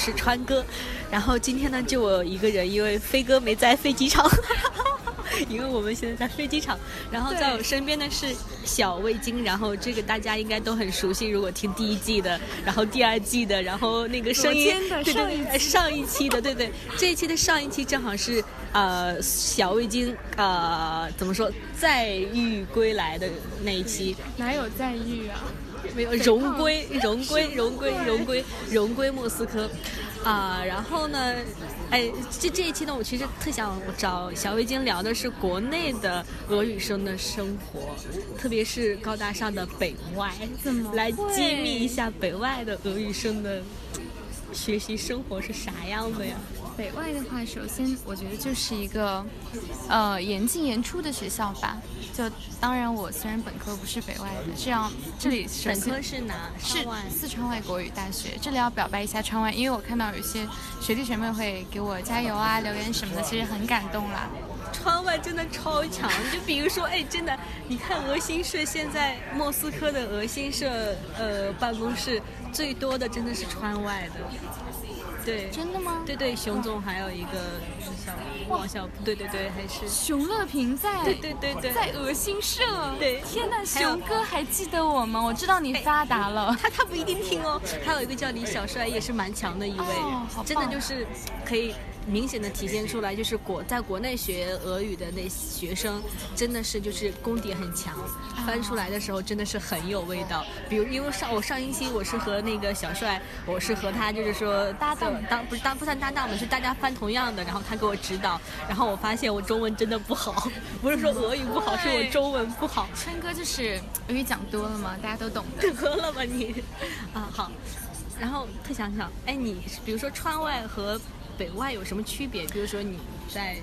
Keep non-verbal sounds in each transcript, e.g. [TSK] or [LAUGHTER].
是川哥，然后今天呢就我一个人，因为飞哥没在飞机场，[LAUGHS] 因为我们现在在飞机场，然后在我身边的是小味精，然后这个大家应该都很熟悉，如果听第一季的，然后第二季的，然后那个声音，对对对，上一期的，对对，这一期的上一期正好是呃小味精呃怎么说再遇归来的那一期，哪有再遇啊？没有 [LAUGHS] 荣归，荣归，荣归，荣归，荣归莫斯科，啊，然后呢，哎，这这一期呢，我其实特想找小围巾聊的是国内的俄语生的生活，特别是高大上的北外，怎么来揭秘一下北外的俄语生的学习生活是啥样的呀？北外的话，首先我觉得就是一个，呃，严进严出的学校吧。就当然，我虽然本科不是北外的，这样这里本科是哪？是四川外国语大学。这里要表白一下川外，因为我看到有些学弟学妹会给我加油啊、留言什么的，其实很感动啦。川外真的超强，就比如说，哎，真的，你看俄新社现在莫斯科的俄新社呃办公室最多的真的是川外的。对，真的吗？对对，熊总还有一个小王小，对对对，还是熊乐平在，对对对对，在恶心社。对，天呐，熊哥还记得我吗？我知道你发达了，他他不一定听哦。还有一个叫李小帅，也是蛮强的一位，真的就是可以。明显的体现出来，就是国在国内学俄语的那学生，真的是就是功底很强，翻出来的时候真的是很有味道。比如，因为上我上一期我是和那个小帅，我是和他就是说搭档，当不是当不算搭档嘛，是大家翻同样的，然后他给我指导，然后我发现我中文真的不好，不是说俄语不好，是我中文不好。[LAUGHS] 川哥就是俄语讲多了嘛，大家都懂的。[LAUGHS] 得了吧你，啊好，然后特想想，哎你比如说川外和。北外有什么区别？比如说你在，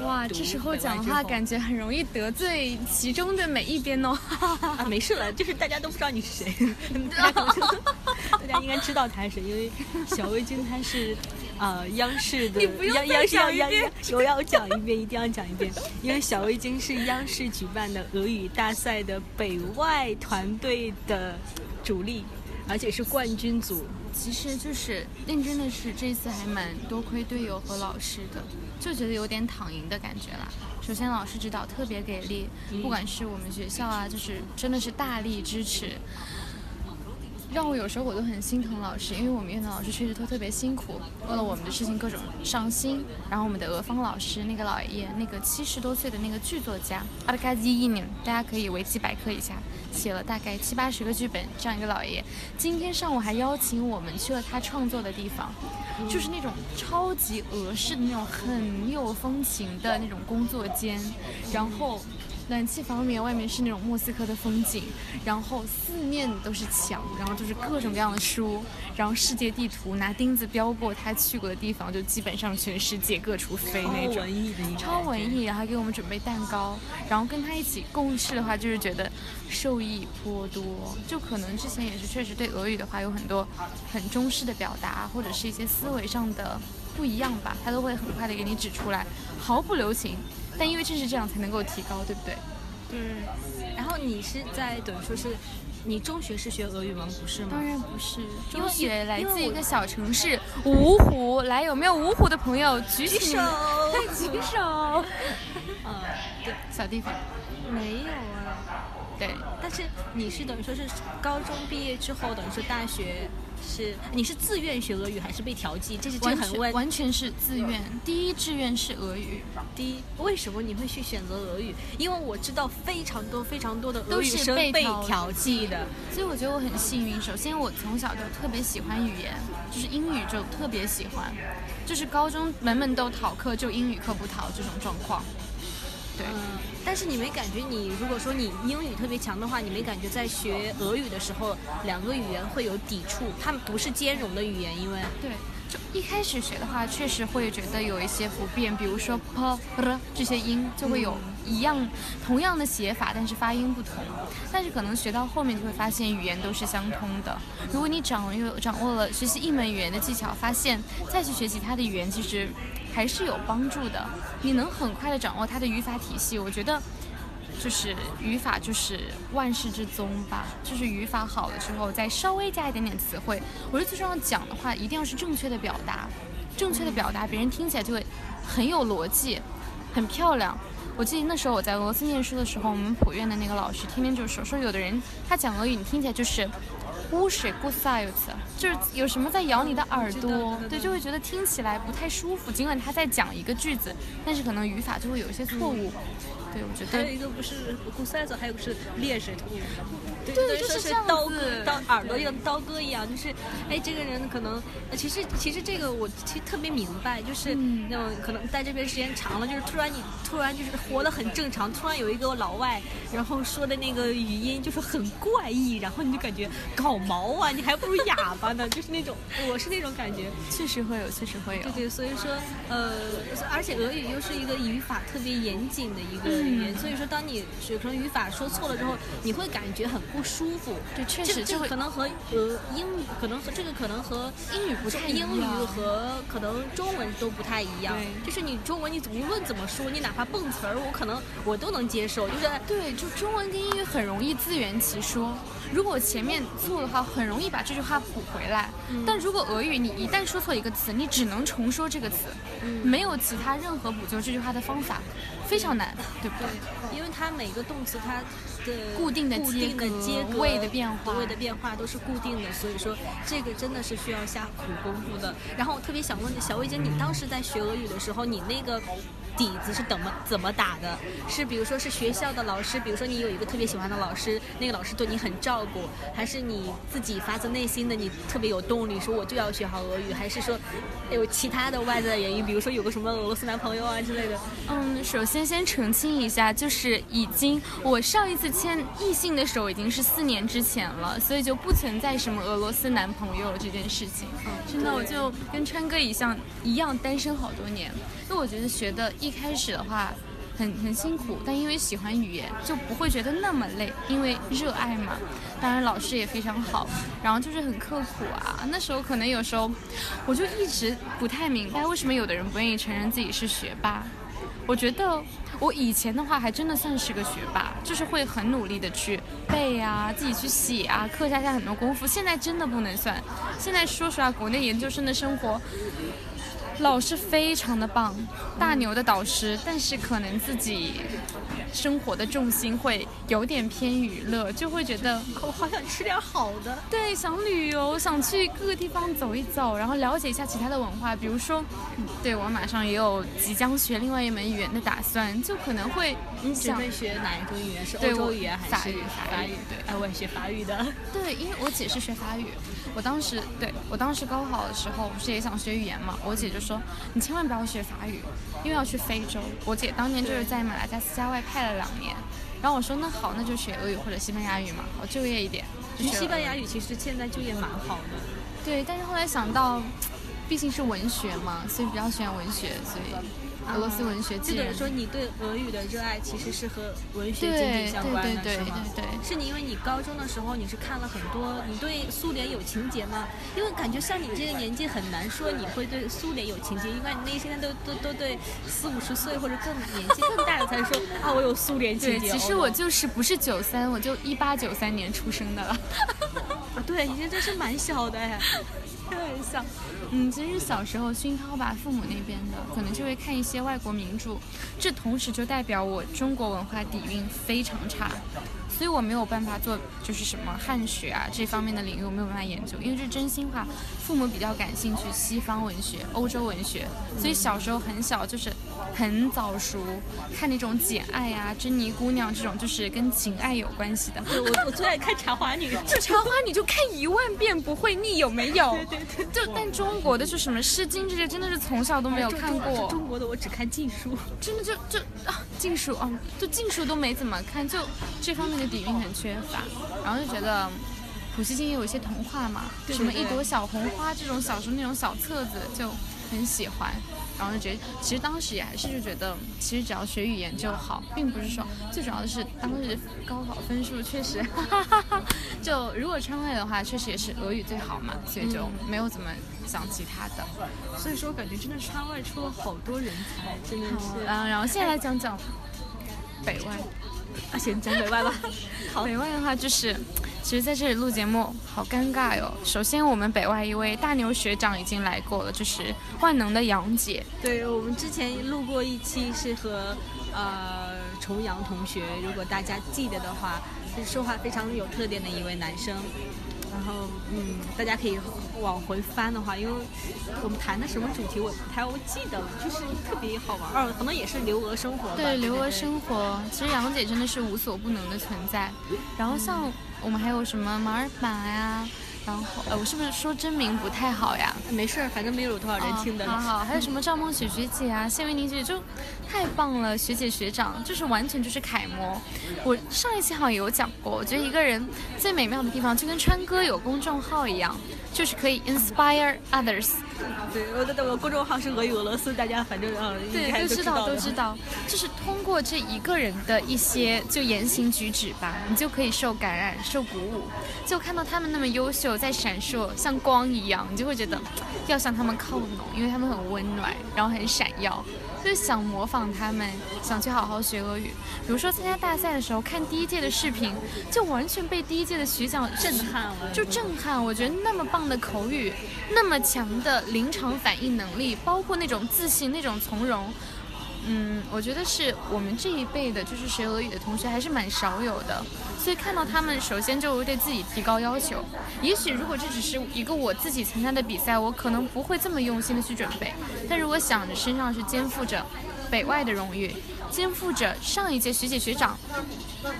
哇，这时候讲话感觉很容易得罪其中的每一边哦。[LAUGHS] 啊，没事了，就是大家都不知道你是谁，[LAUGHS] 大家应该知道他是谁，因为小魏君他是，呃，央视的，央央视要央我要讲一遍，一定要讲一遍，因为小魏君是央视举办的俄语大赛的北外团队的主力，而且是冠军组。其实就是认真的是这次还蛮多亏队友和老师的，就觉得有点躺赢的感觉啦。首先老师指导特别给力，不管是我们学校啊，就是真的是大力支持。让我有时候我都很心疼老师，因为我们院的老师确实都特别辛苦，为了我们的事情各种上心。然后我们的俄方老师那个老爷爷，那个七十多岁的那个剧作家阿德卡基伊宁，大家可以维基百科一下，写了大概七八十个剧本，这样一个老爷爷。今天上午还邀请我们去了他创作的地方，就是那种超级俄式的那种很有风情的那种工作间，然后。暖气房里面，外面是那种莫斯科的风景，然后四面都是墙，然后就是各种各样的书，然后世界地图拿钉子标过他去过的地方，就基本上全世界各处飞那种。超文艺的超文艺，然后给我们准备蛋糕，然后跟他一起共事的话，就是觉得受益颇多。就可能之前也是确实对俄语的话有很多很中式的表达，或者是一些思维上的不一样吧，他都会很快的给你指出来，毫不留情。但因为正是这样才能够提高，对不对？嗯。然后你是在等于说是，你中学是学俄语吗？不是吗？当然不是，中学来自一个小城市芜湖。来，有没有芜湖的朋友举起手？举手。[LAUGHS] 嗯，[LAUGHS] 对，小地方。没有啊。对，但是你是等于说是高中毕业之后，等于说大学。是，你是自愿学俄语还是被调剂？这是完全完全是自愿。第一志愿是俄语。第一，为什么你会去选择俄语？因为我知道非常多非常多的俄语生被调剂的，所以我觉得我很幸运。首先，我从小就特别喜欢语言，就是英语就特别喜欢，就是高中门门都逃课，就英语课不逃这种状况。对，但是你没感觉，你如果说你英语特别强的话，你没感觉在学俄语的时候，两个语言会有抵触，它们不是兼容的语言，因为对，就一开始学的话，确实会觉得有一些不便，比如说 p r 这些音就会有一样同样的写法，但是发音不同。但是可能学到后面就会发现语言都是相通的。如果你掌握掌握了学习一门语言的技巧，发现再去学习它的语言，其实。还是有帮助的，你能很快的掌握它的语法体系，我觉得就是语法就是万事之宗吧，就是语法好了之后，再稍微加一点点词汇。我觉得最重要讲的话，一定要是正确的表达，正确的表达，别人听起来就会很有逻辑，很漂亮。我记得那时候我在俄罗斯念书的时候，我们普院的那个老师天天就说说，有的人他讲俄语，你听起来就是乌水过塞有次，就是有什么在咬你的耳朵，对，就会觉得听起来不太舒服。尽管他在讲一个句子，但是可能语法就会有一些错误。对，我觉得还有一个不是咕塞子，还有个是裂舌头。对，就是刀割，刀耳朵像刀割一样，就是，哎，这个人可能，其实其实这个我其实特别明白，就是那种可能在这边时间长了，就是突然你突然就是活得很正常，突然有一个老外，然后说的那个语音就是很怪异，然后你就感觉搞毛啊，你还不如哑巴呢，就是那种，我是那种感觉，确实会有，确实会有。对对，所以说，呃，而且俄语又是一个语法特别严谨的一个语言，所以说当你可能语法说错了之后，你会感觉很。不舒服，对，确实这个可能和呃英语可能和这个可能和英语不太英语和可能中文都不太一样。就是你中文你无论怎么说，你哪怕蹦词儿，我可能我都能接受。就是对，就中文跟英语很容易自圆其说。如果前面错的话，很容易把这句话补回来。但如果俄语你一旦说错一个词，你只能重说这个词，没有其他任何补救这句话的方法，非常难，对不对？因为它每个动词它的固定的接的接格位的变化，位的变化都是固定的，所以说这个真的是需要下苦功夫的。然后我特别想问小薇姐，你当时在学俄语的时候，你那个。底子是怎么怎么打的？是比如说是学校的老师，比如说你有一个特别喜欢的老师，那个老师对你很照顾，还是你自己发自内心的你特别有动力，说我就要学好俄语，还是说有其他的外在原因，比如说有个什么俄罗斯男朋友啊之类的？嗯，首先先澄清一下，就是已经我上一次牵异性的手已经是四年之前了，所以就不存在什么俄罗斯男朋友这件事情。真的，我就跟川哥一样一样单身好多年。因为我觉得学的一开始的话很很辛苦，但因为喜欢语言就不会觉得那么累，因为热爱嘛。当然老师也非常好，然后就是很刻苦啊。那时候可能有时候我就一直不太明白为什么有的人不愿意承认自己是学霸。我觉得我以前的话还真的算是个学霸，就是会很努力的去背啊，自己去写啊，课下下很多功夫。现在真的不能算。现在说实话，国内研究生的生活。老师非常的棒，大牛的导师，但是可能自己生活的重心会有点偏娱乐，就会觉得我好想吃点好的，对，想旅游，想去各个地方走一走，然后了解一下其他的文化，比如说，对我马上也有即将学另外一门语言的打算，就可能会你准备学哪一种语言？是欧洲语言还是法语？法语，对，哎，我也学法语的，对，因为我姐是学法语。我当时对我当时高考的时候不是也想学语言嘛？我姐就说你千万不要学法语，因为要去非洲。我姐当年就是在马达加斯加外派了两年，然后我说那好，那就学俄语或者西班牙语嘛，好就业一点。西班牙语其实现在就业蛮好的。对，但是后来想到，毕竟是文学嘛，所以比较喜欢文学，所以。俄罗斯文学，就等于说你对俄语的热爱其实是和文学紧紧相关的，是吗？对对对对，是你因为你高中的时候你是看了很多，你对苏联有情节吗？因为感觉像你这个年纪很难说你会对苏联有情节，因为你那现在都都都对四五十岁或者更年纪更大的才说 [LAUGHS] 啊，我有苏联情节。其实我就是不是九三，我就一八九三年出生的了。啊，[LAUGHS] 对，你现在是蛮小的哎。开玩笑，嗯，其实小时候熏陶吧，父母那边的可能就会看一些外国名著，这同时就代表我中国文化底蕴非常差。所以我没有办法做，就是什么汉学啊这方面的领域，我没有办法研究，因为这是真心话。父母比较感兴趣西方文学、欧洲文学，所以小时候很小就是很早熟，看那种《简爱》啊、《珍妮姑娘》这种，就是跟情爱有关系的。我我最爱看《茶花女》，这《茶花女》就看一万遍不会腻，有没有？[LAUGHS] 对对对。就但中国的就什么《诗经》这些，真的是从小都没有看过。中国的我只看禁书，真的就就啊禁书啊，就禁书都没怎么看，就这方面的。底蕴很缺乏，然后就觉得普希金也有一些童话嘛，什么一朵小红花这种小时候那种小册子就很喜欢，然后就觉得其实当时也还是就觉得其实只要学语言就好，并不是说最主要的是当时高考分数确实，[LAUGHS] 就如果川外的话确实也是俄语最好嘛，所以就没有怎么想其他的，所以说我感觉真的川外出了好多人才，真的是，嗯，然后现在来讲讲北外。啊，行讲北外吧。[LAUGHS] 好，北外的话就是，其实在这里录节目好尴尬哟。首先，我们北外一位大牛学长已经来过了，就是万能的杨姐。对我们之前录过一期是和呃重阳同学，如果大家记得的话，是说话非常有特点的一位男生。然后，嗯，大家可以往回翻的话，因为我们谈的什么主题我不太记得了，就是特别好玩儿，可能也是留俄生活。对，留俄生活，其实杨姐真的是无所不能的存在。然后像我们还有什么马尔法呀。然后，呃，我是不是说真名不太好呀？没事儿，反正没有多少人听的。好好，还有什么赵梦雪学姐啊，谢维宁学姐就太棒了，学姐学长就是完全就是楷模。我上一期好像有讲过，我觉得一个人最美妙的地方就跟川哥有公众号一样。就是可以 inspire others。对，我的我公众号是俄语俄罗斯，大家反正嗯，对，都知道都知道。就是通过这一个人的一些就言行举止吧，你就可以受感染、受鼓舞。就看到他们那么优秀，在闪烁，像光一样，你就会觉得 [TSK] 要向他们靠拢，因为他们很温暖，然后很闪耀。就想模仿他们，想去好好学俄语。比如说参加大赛的时候，看第一届的视频，就完全被第一届的学长震撼了，就震撼。我觉得那么棒的口语，那么强的临场反应能力，包括那种自信、那种从容。嗯，我觉得是我们这一辈的，就是学俄语的同学还是蛮少有的，所以看到他们，首先就对自己提高要求。也许如果这只是一个我自己参加的比赛，我可能不会这么用心的去准备。但如果想着身上是肩负着北外的荣誉，肩负着上一届学姐学长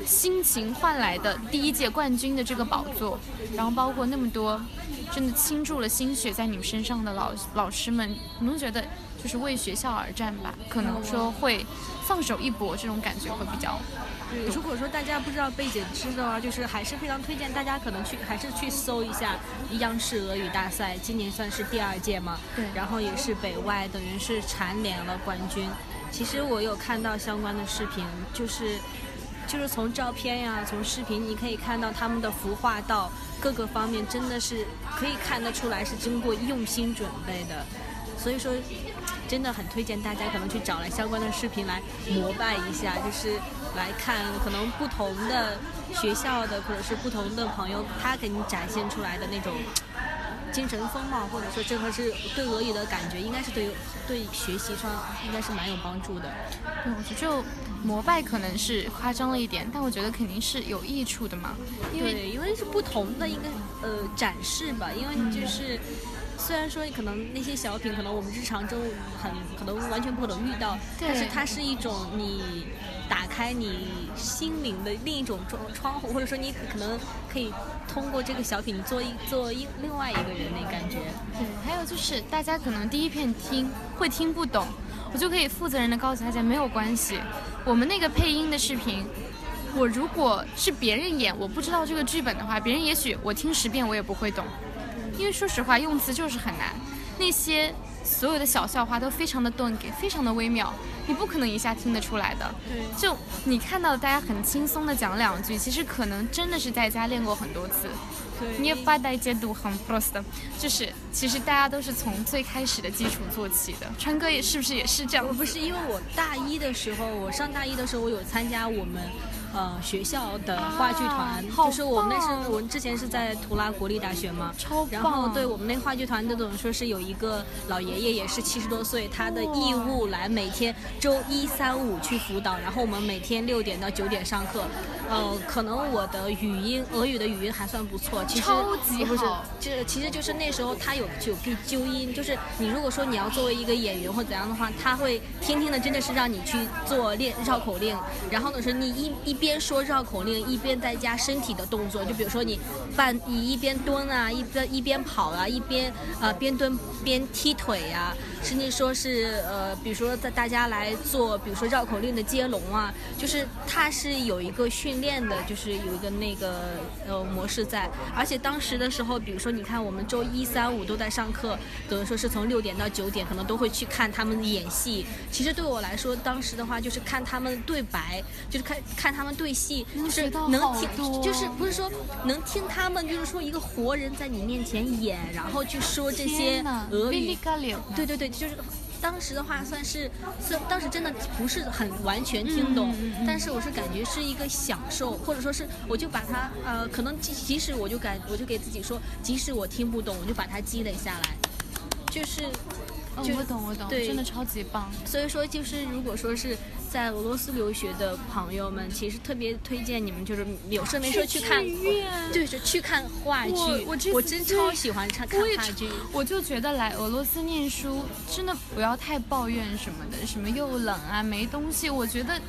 辛勤换来的第一届冠军的这个宝座，然后包括那么多真的倾注了心血在你们身上的老老师们，你们觉得？就是为学校而战吧，可能说会放手一搏，这种感觉会比较。对，如果说大家不知道背景知的话，就是还是非常推荐大家可能去还是去搜一下央视俄语大赛，今年算是第二届嘛。对。然后也是北外，等于是蝉联了冠军。其实我有看到相关的视频，就是就是从照片呀，从视频你可以看到他们的服化道各个方面，真的是可以看得出来是经过用心准备的。所以说，真的很推荐大家可能去找来相关的视频来膜拜一下，就是来看可能不同的学校的或者是不同的朋友他给你展现出来的那种精神风貌，或者说这个是对俄语的感觉，应该是对对学习上应该是蛮有帮助的。对，我觉得就膜拜可能是夸张了一点，但我觉得肯定是有益处的嘛。因为因为是不同的一个呃展示吧，因为就是。虽然说可能那些小品，可能我们日常中很可能完全不可能遇到，但是它是一种你打开你心灵的另一种窗窗户，或者说你可能可以通过这个小品做一做一另外一个人的感觉。对，还有就是大家可能第一遍听会听不懂，我就可以负责任的告诉大家没有关系，我们那个配音的视频，我如果是别人演我不知道这个剧本的话，别人也许我听十遍我也不会懂。因为说实话，用词就是很难，那些所有的小笑话都非常的钝给，非常的微妙，你不可能一下听得出来的。对，就你看到大家很轻松的讲两句，其实可能真的是在家练过很多次。对，你也发带解读很 prost，就是其实大家都是从最开始的基础做起的。川哥也是不是也是这样？不是，因为我大一的时候，我上大一的时候，我有参加我们。呃，学校的话剧团，就是我们那是我们之前是在图拉国立大学嘛，超然后对我们那话剧团的，等于说是有一个老爷爷，也是七十多岁，他的义务来每天周一、三、五去辅导，然后我们每天六点到九点上课。呃，可能我的语音俄语的语音还算不错，其实不是，就其实就是那时候他有有给纠音，就是你如果说你要作为一个演员或怎样的话，他会天天的真的是让你去做练绕口令，然后呢是你一一。边说绕口令，一边在加身体的动作，就比如说你半你一边蹲啊，一边一边跑啊，一边啊边蹲边踢腿呀。甚至说是呃，比如说在大家来做，比如说绕口令的接龙啊，就是它是有一个训练的，就是有一个那个呃模式在。而且当时的时候，比如说你看我们周一、三、五都在上课，等于说是从六点到九点，可能都会去看他们演戏。其实对我来说，当时的话就是看他们对白，就是看看他们对戏，就是能听，就是不是说能听他们，就是说一个活人在你面前演，然后去说这些俄语。对对对。就是当时的话算是，虽当时真的不是很完全听懂，但是我是感觉是一个享受，或者说是我就把它呃，可能即即使我就感我就给自己说，即使我听不懂，我就把它积累下来，就是。就我懂，我懂，对，真的超级棒。所以说，就是如果说是在俄罗斯留学的朋友们，其实特别推荐你们，就是有事没事去看，就是去看话剧。我我真超喜欢看看话剧。我就觉得来俄罗斯念书，真的不要太抱怨什么的，什么又冷啊，没东西。我觉得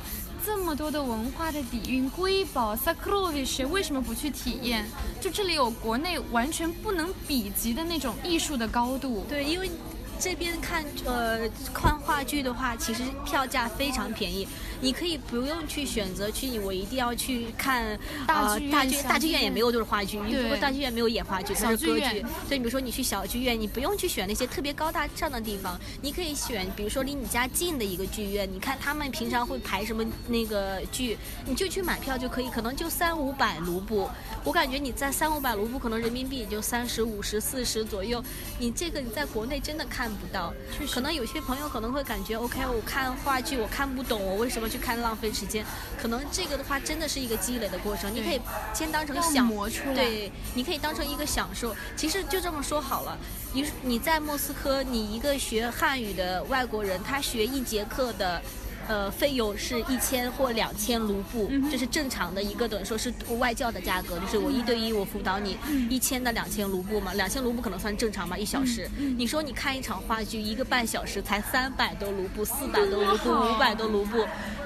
这么多的文化的底蕴、瑰宝、萨克罗维什，为什么不去体验？就这里有国内完全不能比及的那种艺术的高度。对，因为。这边看呃看话剧的话，其实票价非常便宜，你可以不用去选择去，我一定要去看大剧大剧大剧院也没有就是话剧，如果大剧院没有演话剧，它是歌剧。所以比如说你去小剧院，你不用去选那些特别高大上的地方，你可以选比如说离你家近的一个剧院，你看他们平常会排什么那个剧，你就去买票就可以，可能就三五百卢布。我感觉你在三五百卢布，可能人民币也就三十五十四十左右，你这个你在国内真的看。看不到，可能有些朋友可能会感觉，OK，我看话剧我看不懂，我为什么去看浪费时间？可能这个的话真的是一个积累的过程，你可以先当成享，对，你可以当成一个享受。其实就这么说好了，你你在莫斯科，你一个学汉语的外国人，他学一节课的。呃，费用是一千或两千卢布，这是正常的一个等于说是外教的价格，就是我一对一我辅导你一千到两千卢布嘛，两千卢布可能算正常嘛，一小时。你说你看一场话剧一个半小时才三百多卢布，四百多卢布，五百多卢布，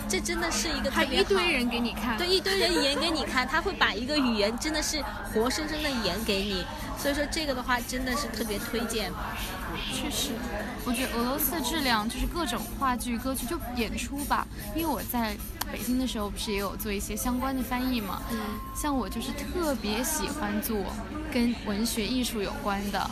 这真的是一个特别好。一堆人给你看，对，一堆人演给你看，他会把一个语言真的是活生生的演给你，所以说这个的话真的是特别推荐。确实，我觉得俄罗斯的质量就是各种话剧、歌剧就演出吧。因为我在北京的时候不是也有做一些相关的翻译嘛。嗯。像我就是特别喜欢做跟文学艺术有关的。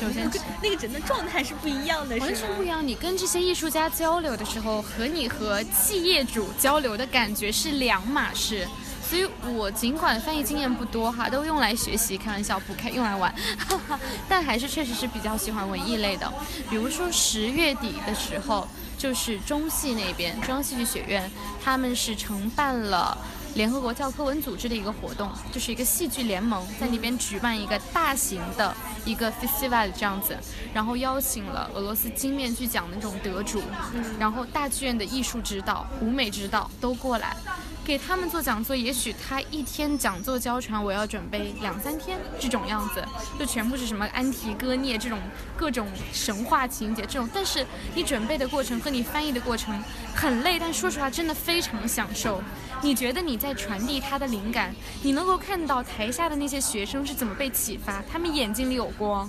首先，那个整个状态是不一样的，完全不一样。你跟这些艺术家交流的时候，和你和企业主交流的感觉是两码事。所以我尽管翻译经验不多哈，都用来学习，开玩笑不开用来玩，哈 [LAUGHS] 哈但还是确实是比较喜欢文艺类的。比如说十月底的时候，就是中戏那边中央戏剧学院，他们是承办了联合国教科文组织的一个活动，就是一个戏剧联盟在那边举办一个大型的一个 festival 这样子，然后邀请了俄罗斯金面具奖的那种得主，然后大剧院的艺术指导、舞美指导都过来。给他们做讲座，也许他一天讲座教传，我要准备两三天这种样子，就全部是什么安提戈涅这种各种神话情节这种。但是你准备的过程和你翻译的过程很累，但说实话真的非常享受。你觉得你在传递他的灵感，你能够看到台下的那些学生是怎么被启发，他们眼睛里有光。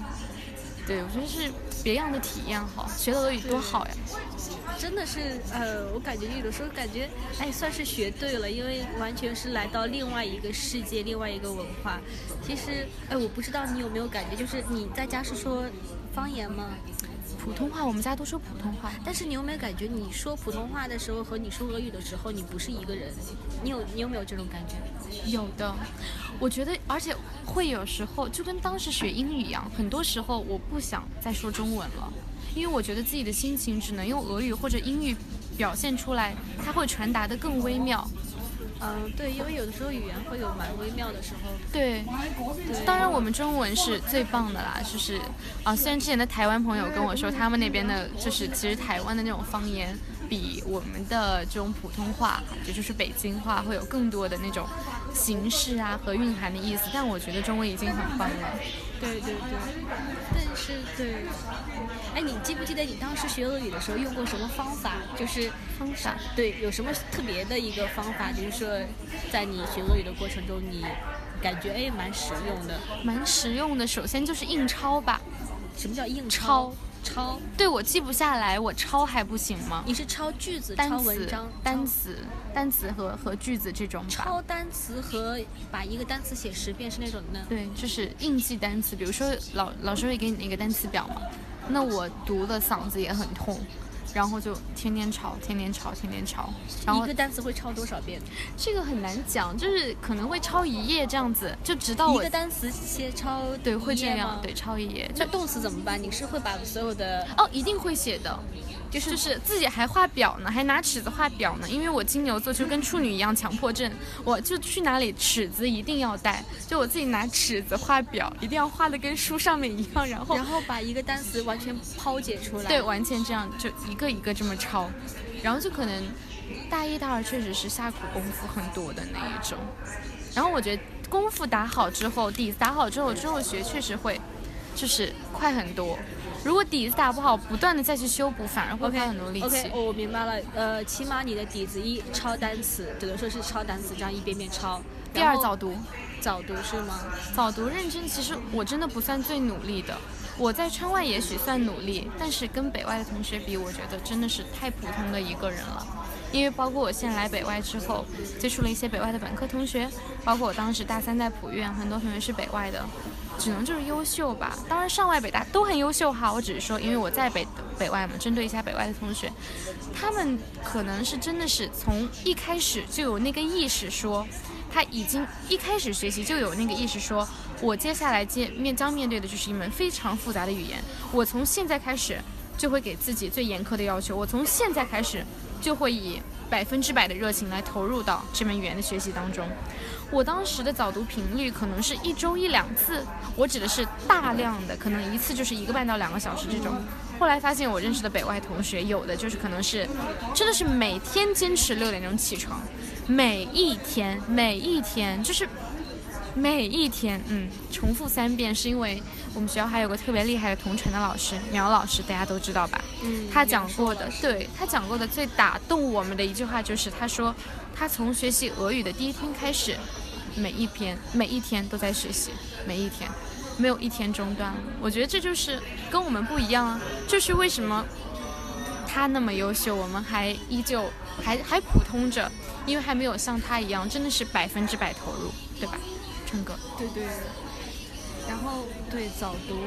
对我觉得是别样的体验哈，学俄语多好呀。真的是，呃，我感觉有的时候感觉，哎，算是学对了，因为完全是来到另外一个世界，另外一个文化。其实，哎，我不知道你有没有感觉，就是你在家是说方言吗？普通话，我们家都说普通话。但是你有没有感觉，你说普通话的时候和你说俄语的时候，你不是一个人？你有你有没有这种感觉？有的，我觉得，而且会有时候就跟当时学英语一样，很多时候我不想再说中文了。因为我觉得自己的心情只能用俄语或者英语表现出来，它会传达的更微妙。嗯，对，因为有的时候语言会有蛮微妙的时候。对，当然我们中文是最棒的啦，就是啊，虽然之前的台湾朋友跟我说，他们那边的就是其实台湾的那种方言。比我们的这种普通话，也就是北京话，会有更多的那种形式啊和蕴含的意思。但我觉得中文已经很棒了。对对对，但是对，哎，你记不记得你当时学俄语的时候用过什么方法？就是方法，对，有什么特别的一个方法？就是说，在你学俄语的过程中，你感觉哎蛮实用的。蛮实用的，首先就是印钞吧。什么叫印钞？抄对我记不下来，我抄还不行吗？你是抄句子、抄文章、单词、单词和和句子这种。抄单词和把一个单词写十遍是那种的。对，就是硬记单词。比如说老老师会给你一个单词表嘛，那我读的嗓子也很痛。然后就天天抄，天天抄，天天抄。然后一个单词会抄多少遍？这个很难讲，就是可能会抄一页这样子，就直到我一个单词先抄对会这样对抄一页。那动词怎么办？你是会把所有的哦一定会写的，就是就是自己还画表呢，还拿尺子画表呢。因为我金牛座就跟处女一样强迫症，我就去哪里尺子一定要带，就我自己拿尺子画表，一定要画的跟书上面一样，然后然后把一个单词完全抛解出来。对，完全这样，就一个一个这么抄，然后就可能大一、大二确实是下苦功夫很多的那一种。然后我觉得功夫打好之后，底子打好之后，之后学确实会就是快很多。如果底子打不好，不断的再去修补，反而会花很多力气。OK，我明白了。呃，起码你的底子一抄单词，只能说是抄单词，这样一遍遍抄。第二早读，早读是吗？早读认真，其实我真的不算最努力的。我在川外也许算努力，但是跟北外的同学比，我觉得真的是太普通的一个人了。因为包括我现在来北外之后，接触了一些北外的本科同学，包括我当时大三在普院，很多同学是北外的。只能就是优秀吧，当然上外北大都很优秀哈。我只是说，因为我在北北外嘛，针对一下北外的同学，他们可能是真的是从一开始就有那个意识，说他已经一开始学习就有那个意识，说我接下来接面将面对的就是一门非常复杂的语言，我从现在开始就会给自己最严苛的要求，我从现在开始就会以百分之百的热情来投入到这门语言的学习当中。我当时的早读频率可能是一周一两次，我指的是大量的，可能一次就是一个半到两个小时这种。后来发现我认识的北外同学，有的就是可能是，真的是每天坚持六点钟起床，每一天每一天就是每一天，嗯，重复三遍，是因为我们学校还有个特别厉害的同城的老师，苗老师，大家都知道吧？嗯，他讲过的，对他讲过的最打动我们的一句话就是，他说他从学习俄语的第一天开始。每一篇每一天都在学习，每一天没有一天中断。我觉得这就是跟我们不一样啊，就是为什么他那么优秀，我们还依旧还还普通着，因为还没有像他一样真的是百分之百投入，对吧，春哥？对对。然后对早读，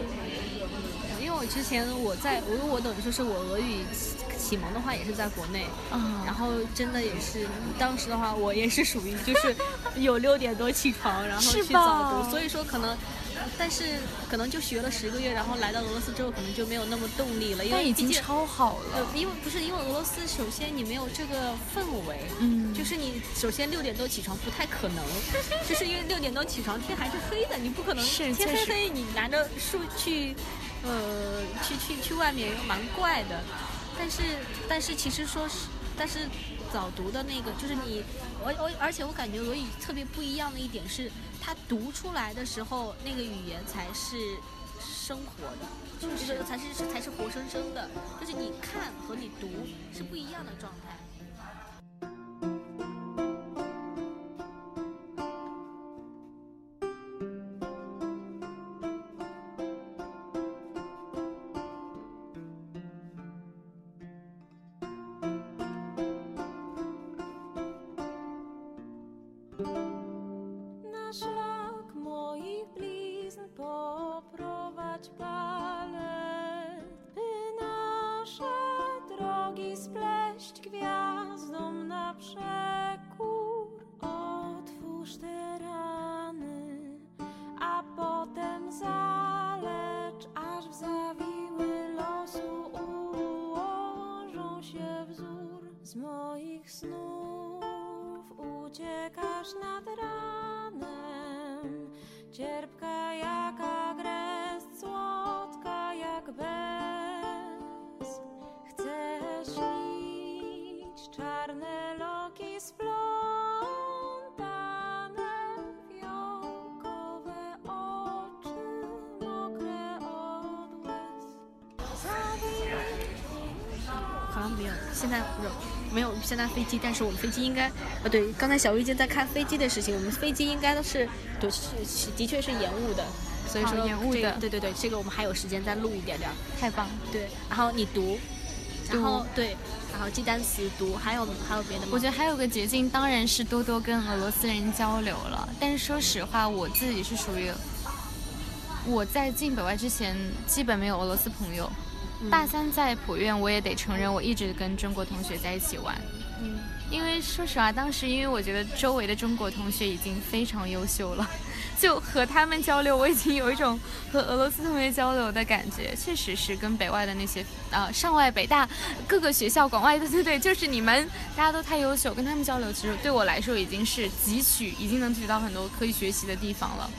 因为我之前我在，我我等于说是我俄语。启蒙的话也是在国内，嗯然后真的也是，当时的话我也是属于就是有六点多起床，然后去早读，所以说可能，但是可能就学了十个月，然后来到俄罗斯之后可能就没有那么动力了，因为已经超好了。因为不是因为俄罗斯，首先你没有这个氛围，嗯，就是你首先六点多起床不太可能，[LAUGHS] 就是因为六点多起床天还是黑的，你不可能天黑黑你拿着书去，呃，去去去外面蛮怪的。但是，但是其实说是，但是早读的那个，就是你，我我，而且我感觉俄语特别不一样的一点是，它读出来的时候，那个语言才是生活的，就是才是才是活生生的，就是你看和你读是不一样的状态。现在不是 没有现在飞机，但是我们飞机应该，呃，对，刚才小薇姐在看飞机的事情，我们飞机应该都是，对，是的确是延误的，所以说延误的，对对对，这个我们还有时间再录一点点，太棒，对，然后你读，然后对，然后记单词读，还有还有别的吗？我觉得还有个捷径，当然是多多跟俄罗斯人交流了，但是说实话，我自己是属于我在进北外之前基本没有俄罗斯朋友。大三在普院，我也得承认，我一直跟中国同学在一起玩。嗯，因为说实话，当时因为我觉得周围的中国同学已经非常优秀了，[LAUGHS] 就和他们交流，我已经有一种和俄罗斯同学交流的感觉。确实是跟北外的那些呃上外北大各个学校广外，对对对，就是你们大家都太优秀，跟他们交流其实对我来说已经是汲取，已经能汲取到很多可以学习的地方了。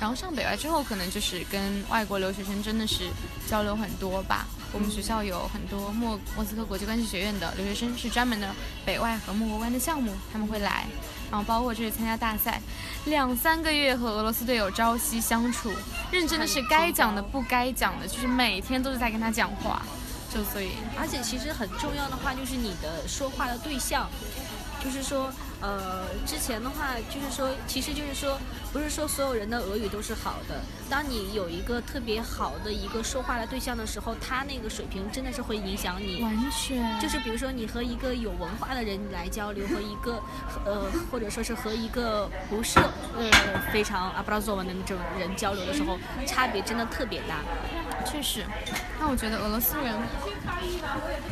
然后上北外之后，可能就是跟外国留学生真的是交流很多吧。我们学校有很多莫莫斯科国际关系学院的留学生，是专门的北外和莫国关的项目，他们会来。然后包括这次参加大赛，两三个月和俄罗斯队友朝夕相处，认真的是该讲的不该讲的，就是每天都是在跟他讲话。就所以，而且其实很重要的话，就是你的说话的对象，就是说。呃，之前的话就是说，其实就是说，不是说所有人的俄语都是好的。当你有一个特别好的一个说话的对象的时候，他那个水平真的是会影响你。完全。就是比如说，你和一个有文化的人来交流，和一个呃，或者说是和一个不是呃非常阿布拉佐文的那种人交流的时候，差别真的特别大。确实。那我觉得俄罗斯人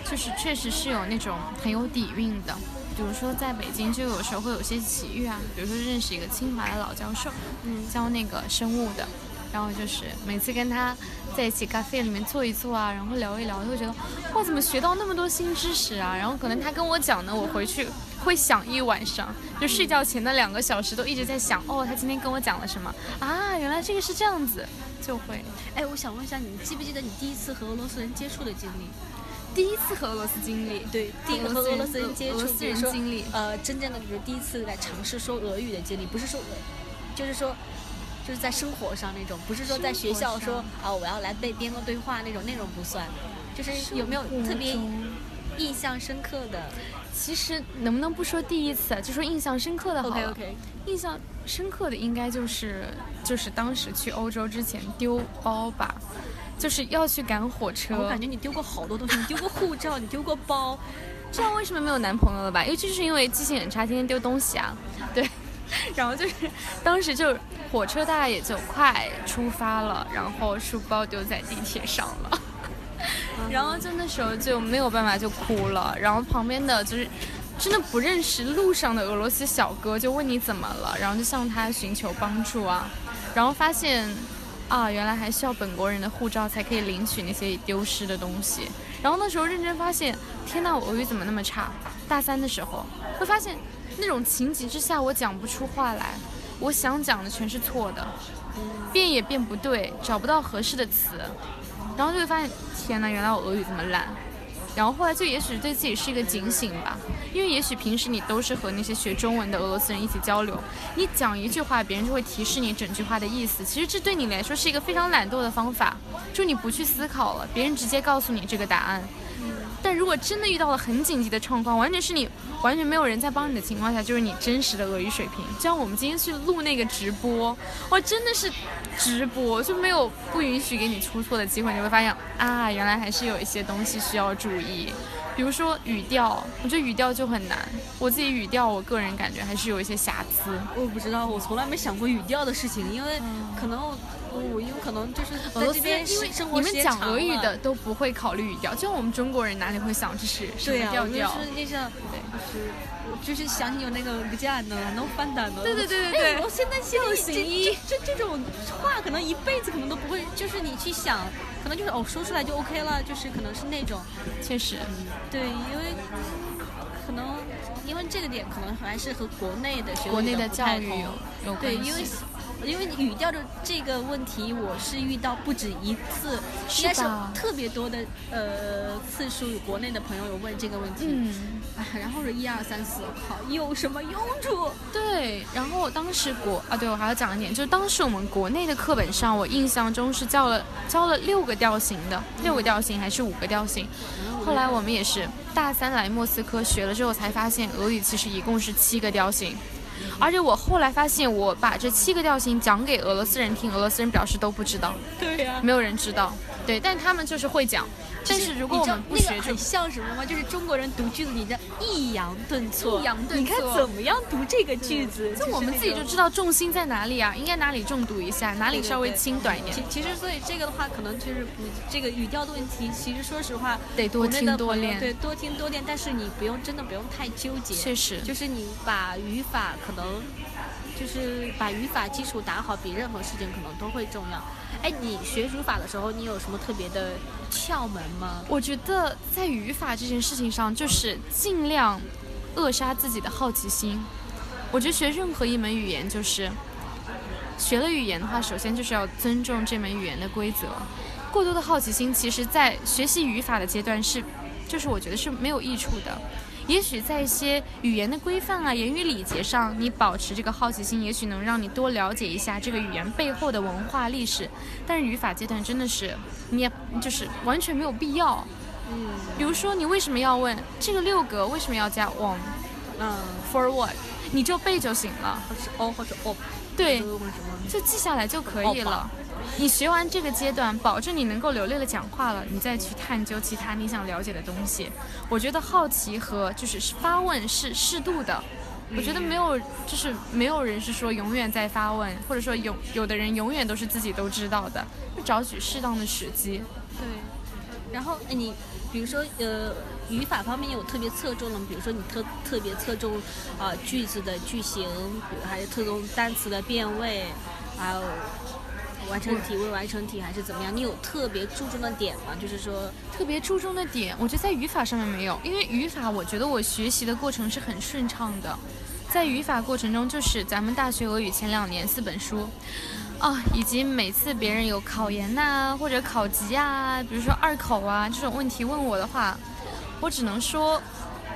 就是确实是有那种很有底蕴的。比如说，在北京就有时候会有些奇遇啊，比如说认识一个清华的老教授，嗯，教那个生物的，然后就是每次跟他在一起咖啡里面坐一坐啊，然后聊一聊，就会觉得哇，怎么学到那么多新知识啊？然后可能他跟我讲呢，我回去会想一晚上，就睡觉前的两个小时都一直在想，哦，他今天跟我讲了什么啊？原来这个是这样子，就会。哎，我想问一下，你记不记得你第一次和俄罗斯人接触的经历？第一次和俄罗斯经历，对，第一和俄罗斯人接触，比如说，呃，真正的就是第一次来尝试说俄语的经历，不是说，就是说，就是在生活上那种，不是说在学校说啊，我要来背编个对话那种，那种不算，就是有没有特别印象深刻的？其实能不能不说第一次，就说印象深刻的好了。OK OK，印象深刻的应该就是就是当时去欧洲之前丢包吧。就是要去赶火车，我感觉你丢过好多东西，你丢过护照，你丢过包，这样为什么没有男朋友了吧？因为就是因为记性很差，天天丢东西啊。[LAUGHS] 对，[LAUGHS] 然后就是当时就火车大概也就快出发了，然后书包丢在地铁上了，[LAUGHS] 然后就那时候就没有办法就哭了，然后旁边的就是真的不认识路上的俄罗斯小哥就问你怎么了，然后就向他寻求帮助啊，然后发现。啊，原来还需要本国人的护照才可以领取那些丢失的东西。然后那时候认真发现，天呐，我俄语怎么那么差？大三的时候会发现，那种情急之下我讲不出话来，我想讲的全是错的，变也变不对，找不到合适的词，然后就会发现，天呐，原来我俄语这么烂。然后后来就也许对自己是一个警醒吧，因为也许平时你都是和那些学中文的俄罗斯人一起交流，你讲一句话，别人就会提示你整句话的意思。其实这对你来说是一个非常懒惰的方法，就你不去思考了，别人直接告诉你这个答案。但如果真的遇到了很紧急的状况，完全是你完全没有人在帮你的情况下，就是你真实的俄语水平。就像我们今天去录那个直播，哇，真的是直播，就没有不允许给你出错的机会。你会发现啊，原来还是有一些东西需要注意，比如说语调，我觉得语调就很难。我自己语调，我个人感觉还是有一些瑕疵。我不知道，我从来没想过语调的事情，因为可能。我有可能就是俄罗斯，因为你们讲俄语的都不会考虑语调，就像我们中国人哪里会想这是什么调调？就是就是就是想起有那个个家呢，能翻单的。对对对对对。我现在心里这这这种话可能一辈子可能都不会，就是你去想，可能就是哦说出来就 OK 了，就是可能是那种。确实。对，因为可能因为这个点可能还是和国内的国内的教育有有关系。因为语调的这个问题，我是遇到不止一次，应该是特别多的呃次数。国内的朋友有问这个问题，嗯，[LAUGHS] 然后是一二三四，我靠，有什么用处？对，然后当时国啊，对我还要讲一点，就是当时我们国内的课本上，我印象中是教了教了六个调型的，六个调型还是五个调型？后来我们也是大三来莫斯科学了之后，才发现俄语其实一共是七个调型。而且我后来发现，我把这七个调性讲给俄罗斯人听，俄罗斯人表示都不知道，对呀、没有人知道。对，但他们就是会讲。但是如果我们不学，就那个很像什么吗？就是中国人读句子，你的抑扬顿挫，抑扬顿挫你看怎么样读这个句子？就我们自己就知道重心在哪里啊，应该哪里重读一下，哪里稍微轻短一点。其其实，所以这个的话，可能就是不这个语调的问题。其实说实话，得多听多练，对，多听多练。但是你不用真的不用太纠结，确实，就是你把语法可能就是把语法基础打好，比任何事情可能都会重要。哎，你学语法的时候，你有什么特别的窍门吗？我觉得在语法这件事情上，就是尽量扼杀自己的好奇心。我觉得学任何一门语言，就是学了语言的话，首先就是要尊重这门语言的规则。过多的好奇心，其实在学习语法的阶段是，就是我觉得是没有益处的。也许在一些语言的规范啊、言语礼节上，你保持这个好奇心，也许能让你多了解一下这个语言背后的文化历史。但是语法阶段真的是，你也就是完全没有必要。嗯，比如说你为什么要问这个六格为什么要加 on？嗯，for what？你就背就行了，或是 o 或者 o，对，或者什么就记下来就可以了。你学完这个阶段，保证你能够流利的讲话了，你再去探究其他你想了解的东西。我觉得好奇和就是发问是适度的。我觉得没有，就是没有人是说永远在发问，或者说有有的人永远都是自己都知道的，就找取适当的时机。对，然后你比如说呃语法方面有特别侧重的，比如说你特特别侧重啊、呃、句子的句型，比如还有侧重单词的变位，还有。完成体、未完成体还是怎么样？你有特别注重的点吗？就是说特别注重的点，我觉得在语法上面没有，因为语法我觉得我学习的过程是很顺畅的。在语法过程中，就是咱们大学俄语前两年四本书，啊，以及每次别人有考研呐、或者考级啊，比如说二口啊这种问题问我的话，我只能说，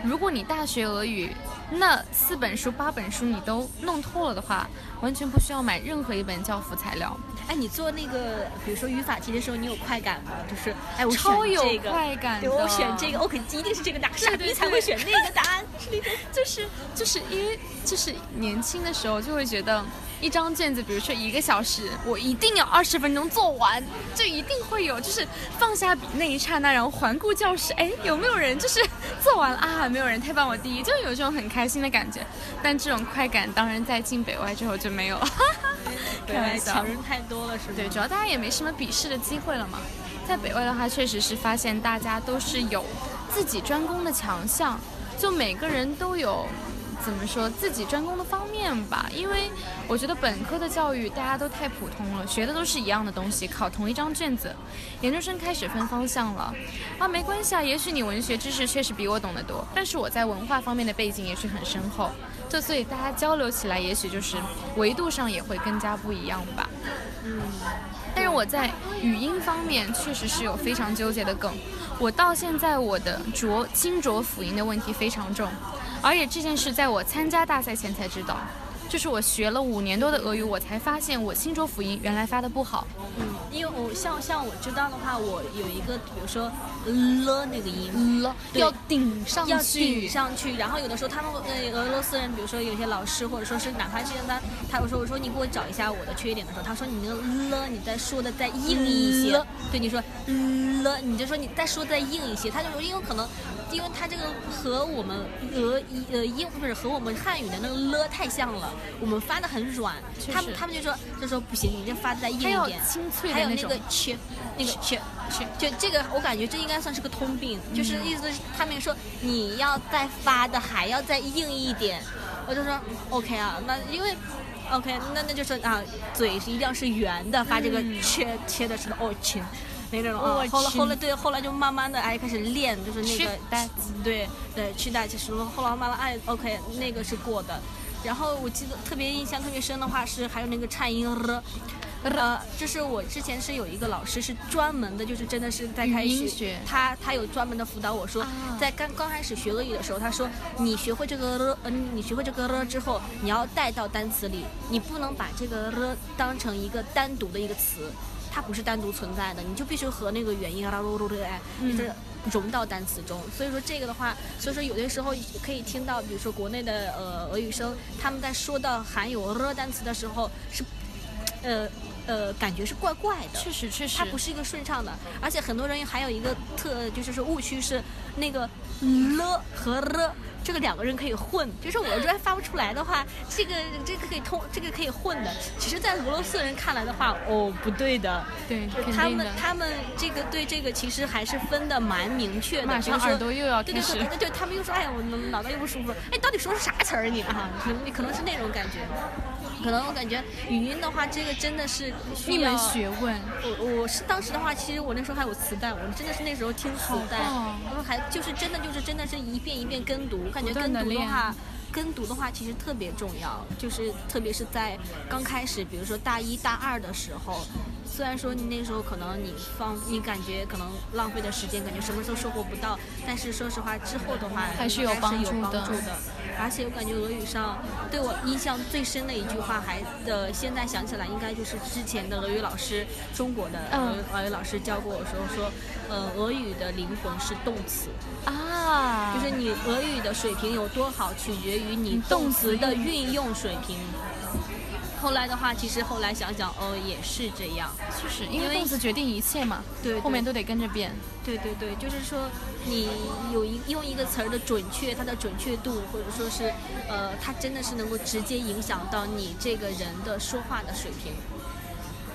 如果你大学俄语那四本书、八本书你都弄透了的话，完全不需要买任何一本教辅材料。哎，你做那个，比如说语法题的时候，你有快感吗？就是，哎，我超有这个快感对，我选这个，我肯定一定是这个答案，傻逼才会选那个答案。[LAUGHS] 就是就是因为就是年轻的时候就会觉得一张卷子，比如说一个小时，我一定要二十分钟做完，就一定会有，就是放下笔那一刹那，然后环顾教室，哎，有没有人就是 [LAUGHS] 做完了啊？没有人，太棒，我第一，就有这种很开心的感觉。但这种快感当然在进北外之后就没有了。[LAUGHS] 开玩笑，强人太多了，是吗？对，主要大家也没什么笔试的机会了嘛。在北外的话，确实是发现大家都是有自己专攻的强项，就每个人都有怎么说自己专攻的方面吧。因为我觉得本科的教育大家都太普通了，学的都是一样的东西，考同一张卷子。研究生开始分方向了，啊，没关系啊，也许你文学知识确实比我懂得多，但是我在文化方面的背景也是很深厚。就所以大家交流起来，也许就是维度上也会更加不一样吧。嗯，但是我在语音方面确实是有非常纠结的梗。我到现在我的浊清浊辅音的问题非常重，而且这件事在我参加大赛前才知道。就是我学了五年多的俄语，我才发现我新州辅音原来发的不好。嗯，因为我像像我知道的话，我有一个比如说了那个音了，要顶上去，要顶上去。然后有的时候他们呃俄罗斯人，比如说有些老师或者说是哪怕是他他我说我说你给我找一下我的缺点的时候，他说你那个了你再说的再硬一些。对，你说了你就说你再说再硬一些。他就说因为可能因为他这个和我们俄呃英不是和我们汉语的那个了太像了。我们发的很软，他们他们就说就说不行，你这发的再硬一点，清脆还有那个切，那个切切，就这个我感觉这应该算是个通病，嗯、就是意思是他们说你要再发的还要再硬一点，我就说 OK 啊，那因为 OK 那那就是啊嘴是一定要是圆的，发这个切、嗯、切的是哦切。那种啊，后来后来对，后来就慢慢的哎开始练，就是那个对对去带其实后来慢慢哎 OK 那个是过的。然后我记得特别印象特别深的话是还有那个颤音了，呃，就是我之前是有一个老师是专门的，就是真的是在开始学，他他有专门的辅导我说，啊、在刚刚开始学俄语的时候，他说你学会这个了，嗯，你学会这个了之后，你要带到单词里，你不能把这个了当成一个单独的一个词。它不是单独存在的，你就必须和那个元音啊噜噜噜哎，就是融到单词中。所以说这个的话，所以说有的时候可以听到，比如说国内的呃俄语生，他们在说到含有了单词的时候是，呃。呃，感觉是怪怪的，确实确实，它不是一个顺畅的，而且很多人还有一个特，就是说误区是那个了和了。这个两个人可以混，就是我这发不出来的话，这个这个可以通，这个可以混的。其实，在俄罗斯人看来的话，哦，不对的。对，他们他们这个对这个其实还是分的蛮明确的。马上耳朵又要开始。对对对，对他们又说，哎呀，我脑袋又不舒服。哎，到底说是啥词儿你啊？可能可能是那种感觉。可能我感觉语音的话，这个真的是一门学问。我我是当时的话，其实我那时候还有磁带，我真的是那时候听磁带，然后还就是真的就是真的是一遍一遍跟读。感觉跟读的话，跟读的话其实特别重要，就是特别是在刚开始，比如说大一大二的时候。虽然说你那时候可能你放你感觉可能浪费的时间，感觉什么时候收获不到，但是说实话之后的话还是有帮助的。而且我感觉俄语上对我印象最深的一句话，还的现在想起来应该就是之前的俄语老师，中国的俄语老师教过我说说，呃，俄语的灵魂是动词啊，就是你俄语的水平有多好，取决于你动词的运用水平。后来的话，其实后来想想，哦，也是这样，就是因为动词决定一切嘛，对，后面都得跟着变。对对对，就是说你有一用一个词儿的准确，它的准确度，或者说是，呃，它真的是能够直接影响到你这个人的说话的水平。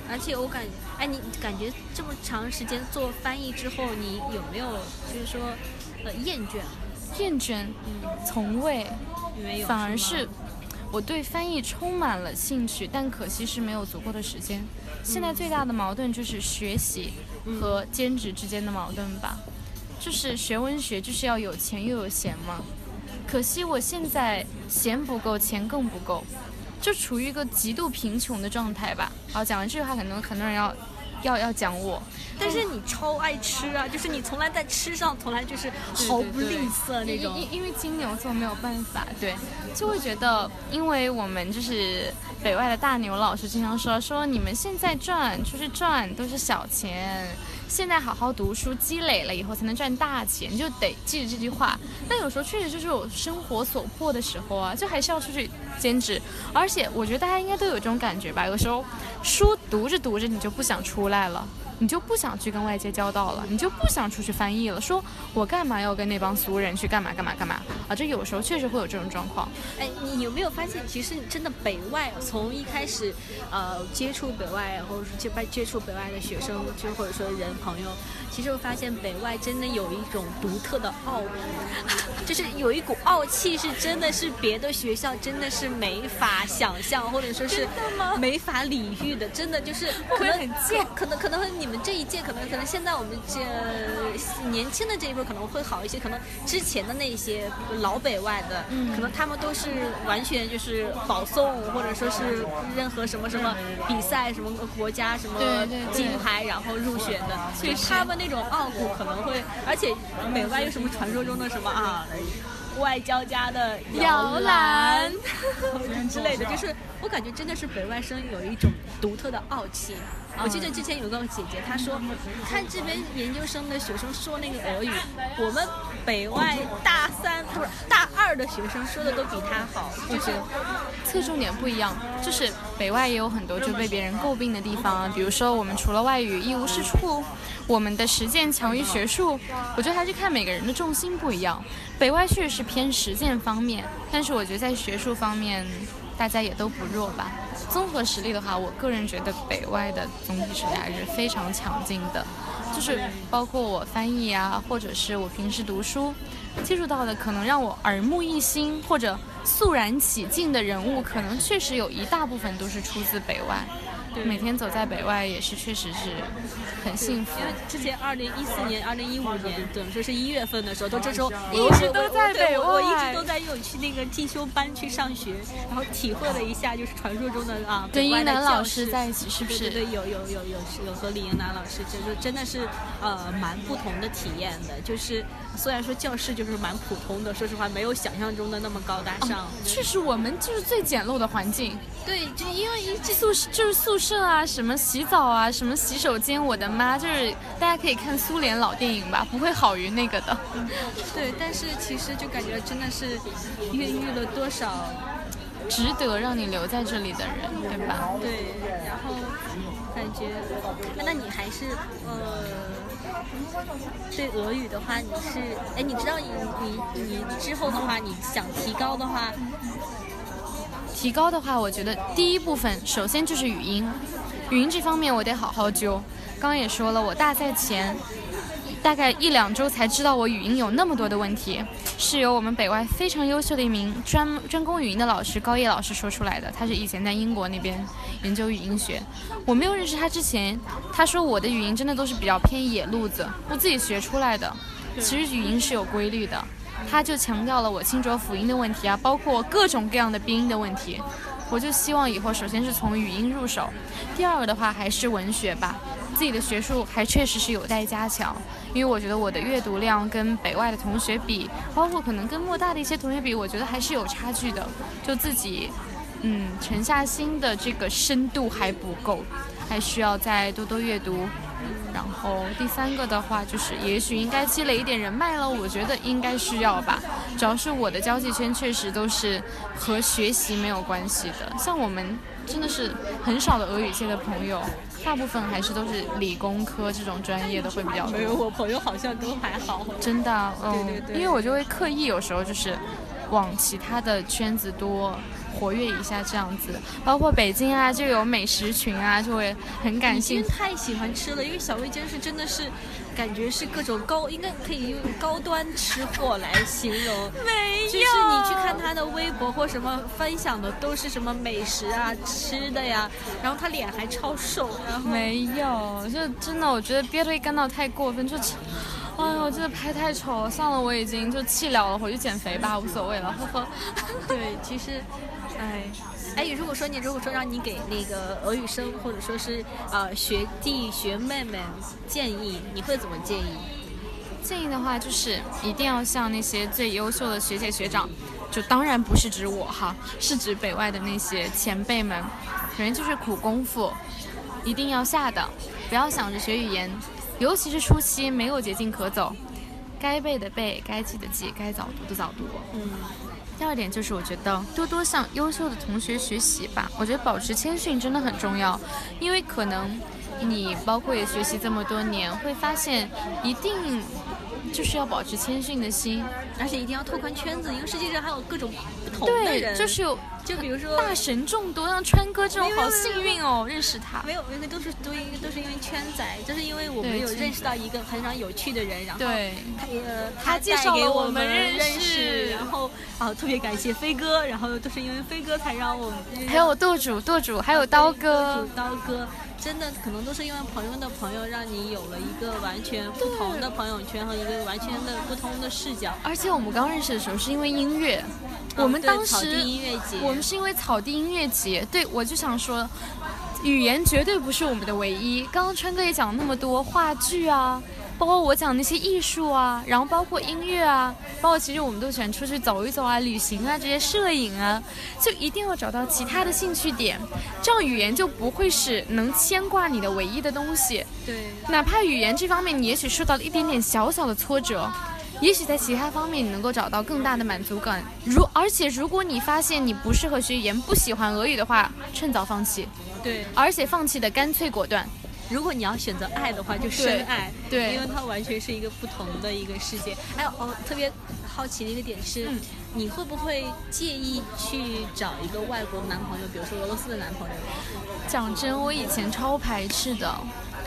而且我感，哎，你感觉这么长时间做翻译之后，你有没有就是说，呃，厌倦？厌倦？嗯，从未，没有，反而是。我对翻译充满了兴趣，但可惜是没有足够的时间。现在最大的矛盾就是学习和兼职之间的矛盾吧。就是学文学就是要有钱又有闲嘛。可惜我现在闲不够，钱更不够，就处于一个极度贫穷的状态吧。好，讲完这句话，可能很多人要。要要讲我，但是你超爱吃啊！就是你从来在吃上从来就是毫不吝啬那种。因因为金牛座没有办法，对，就会觉得，因为我们就是北外的大牛老师经常说说你们现在赚就是赚都是小钱。现在好好读书，积累了以后才能赚大钱，就得记着这句话。但有时候确实就是有生活所迫的时候啊，就还是要出去兼职。而且我觉得大家应该都有这种感觉吧，有时候书读着读着你就不想出来了。你就不想去跟外界交道了，你就不想出去翻译了。说我干嘛要跟那帮俗人去干嘛干嘛干嘛啊？这有时候确实会有这种状况。哎，你有没有发现，其实真的北外从一开始，呃，接触北外，或者是接接触北外的学生，就或者说人朋友，其实我发现北外真的有一种独特的傲，就是有一股傲气，是真的是别的学校真的是没法想象，或者说是没法理喻的，真的就是可能 [LAUGHS] 很贱，可能可能你。你们这一届可能可能现在我们这年轻的这一辈可能会好一些，可能之前的那些老北外的，可能他们都是完全就是保送或者说是任何什么什么比赛什么国家什么金牌然后入选的，所以他们那种傲骨可能会，而且北外有什么传说中的什么啊？外交家的摇篮。[LAUGHS] 之类的，就是我感觉真的是北外生有一种独特的傲气。我记得之前有个姐姐，她说看这边研究生的学生说那个俄语，我们北外大三不是大二的学生说的都比他好，就是侧重点不一样。就是北外也有很多就被别人诟病的地方，比如说我们除了外语一无是处，我们的实践强于学术。我觉得还是看每个人的重心不一样。北外确实是偏实践方面，但是我觉得在学术方面，大家也都不弱吧。综合实力的话，我个人觉得北外的总体实力还是非常强劲的。就是包括我翻译啊，或者是我平时读书接触到的，可能让我耳目一新或者肃然起敬的人物，可能确实有一大部分都是出自北外。每天走在北外也是，确实是很幸福。因为之前二零一四年、二零一五年，等于说是一月份的时候，都这时候一直都在北外，我一直都在有去那个进修班去上学，然后体会了一下，就是传说中的啊，跟英南老师在一起是不是？对，有有有有有和李英南老师，就是真的是呃蛮不同的体验的。就是虽然说教室就是蛮普通的，说实话没有想象中的那么高大上。确实，我们就是最简陋的环境。对，就因为一宿舍就是宿舍。舍啊，什么洗澡啊，什么洗手间，我的妈，就是大家可以看苏联老电影吧，不会好于那个的。[LAUGHS] 对，但是其实就感觉真的是孕育了多少值得让你留在这里的人，对吧？对，然后感觉，那你还是呃，对俄语的话，你是哎，你知道你你你之后的话，你想提高的话。提高的话，我觉得第一部分首先就是语音，语音这方面我得好好揪。刚刚也说了，我大赛前大概一两周才知道我语音有那么多的问题，是由我们北外非常优秀的一名专专攻语音的老师高叶老师说出来的。他是以前在英国那边研究语音学，我没有认识他之前，他说我的语音真的都是比较偏野路子，我自己学出来的。其实语音是有规律的。他就强调了我清浊辅音的问题啊，包括各种各样的鼻音的问题。我就希望以后首先是从语音入手，第二个的话还是文学吧。自己的学术还确实是有待加强，因为我觉得我的阅读量跟北外的同学比，包括可能跟莫大的一些同学比，我觉得还是有差距的。就自己，嗯，沉下心的这个深度还不够，还需要再多多阅读。然后第三个的话，就是也许应该积累一点人脉了。我觉得应该需要吧。主要是我的交际圈确实都是和学习没有关系的。像我们真的是很少的俄语界的朋友，大部分还是都是理工科这种专业的会比较多。没有，我朋友好像都还好。真的，嗯，对对对。因为我就会刻意有时候就是往其他的圈子多。活跃一下这样子，包括北京啊，就有美食群啊，就会很感兴趣。太喜欢吃了，因为小薇真是真的是，感觉是各种高，应该可以用高端吃货来形容。没有，就是你去看他的微博或什么分享的都是什么美食啊、吃的呀，然后他脸还超瘦。然后没有，就真的我觉得憋着一干到太过分，就，哎呦，真的拍太丑了，算了，我已经就弃了了，回去减肥吧，无所谓了，呵呵。对，其实。哎，哎，如果说你如果说让你给那个俄语生或者说是呃学弟学妹们建议，你会怎么建议？建议的话就是一定要像那些最优秀的学姐学长，就当然不是指我哈，是指北外的那些前辈们，反正就是苦功夫，一定要下的，不要想着学语言，尤其是初期没有捷径可走，该背的背，该记的记，该早读的早读。嗯。第二点就是，我觉得多多向优秀的同学学习吧。我觉得保持谦逊真的很重要，因为可能你包括也学习这么多年，会发现一定就是要保持谦逊的心，而且一定要拓宽圈子，因为世界上还有各种不同的人。对，就是有。就比如说大神众多，像川哥这种好幸运哦，认识他。没有，因为都是都因都是因为圈仔，就是因为我们有认识到一个很常有趣的人，然后他呃他介绍给我们认识，然后啊特别感谢飞哥，然后都是因为飞哥才让我们。还有舵主，舵主，还有刀哥，刀哥。真的可能都是因为朋友的朋友，让你有了一个完全不同的朋友圈和一个完全的不同的视角。而且我们刚认识的时候是因为音乐，我们当时音乐节，我们是因为草地音乐节。对，我就想说，语言绝对不是我们的唯一。刚刚川哥也讲了那么多话剧啊。包括我讲那些艺术啊，然后包括音乐啊，包括其实我们都喜欢出去走一走啊、旅行啊这些摄影啊，就一定要找到其他的兴趣点，这样语言就不会是能牵挂你的唯一的东西。对，哪怕语言这方面你也许受到了一点点小小的挫折，也许在其他方面你能够找到更大的满足感。如而且如果你发现你不适合学语言，不喜欢俄语的话，趁早放弃。对，而且放弃的干脆果断。如果你要选择爱的话，就深爱，对，因为它完全是一个不同的一个世界。哎，我特别好奇的一个点是，你会不会介意去找一个外国男朋友，比如说俄罗斯的男朋友？讲真，我以前超排斥的，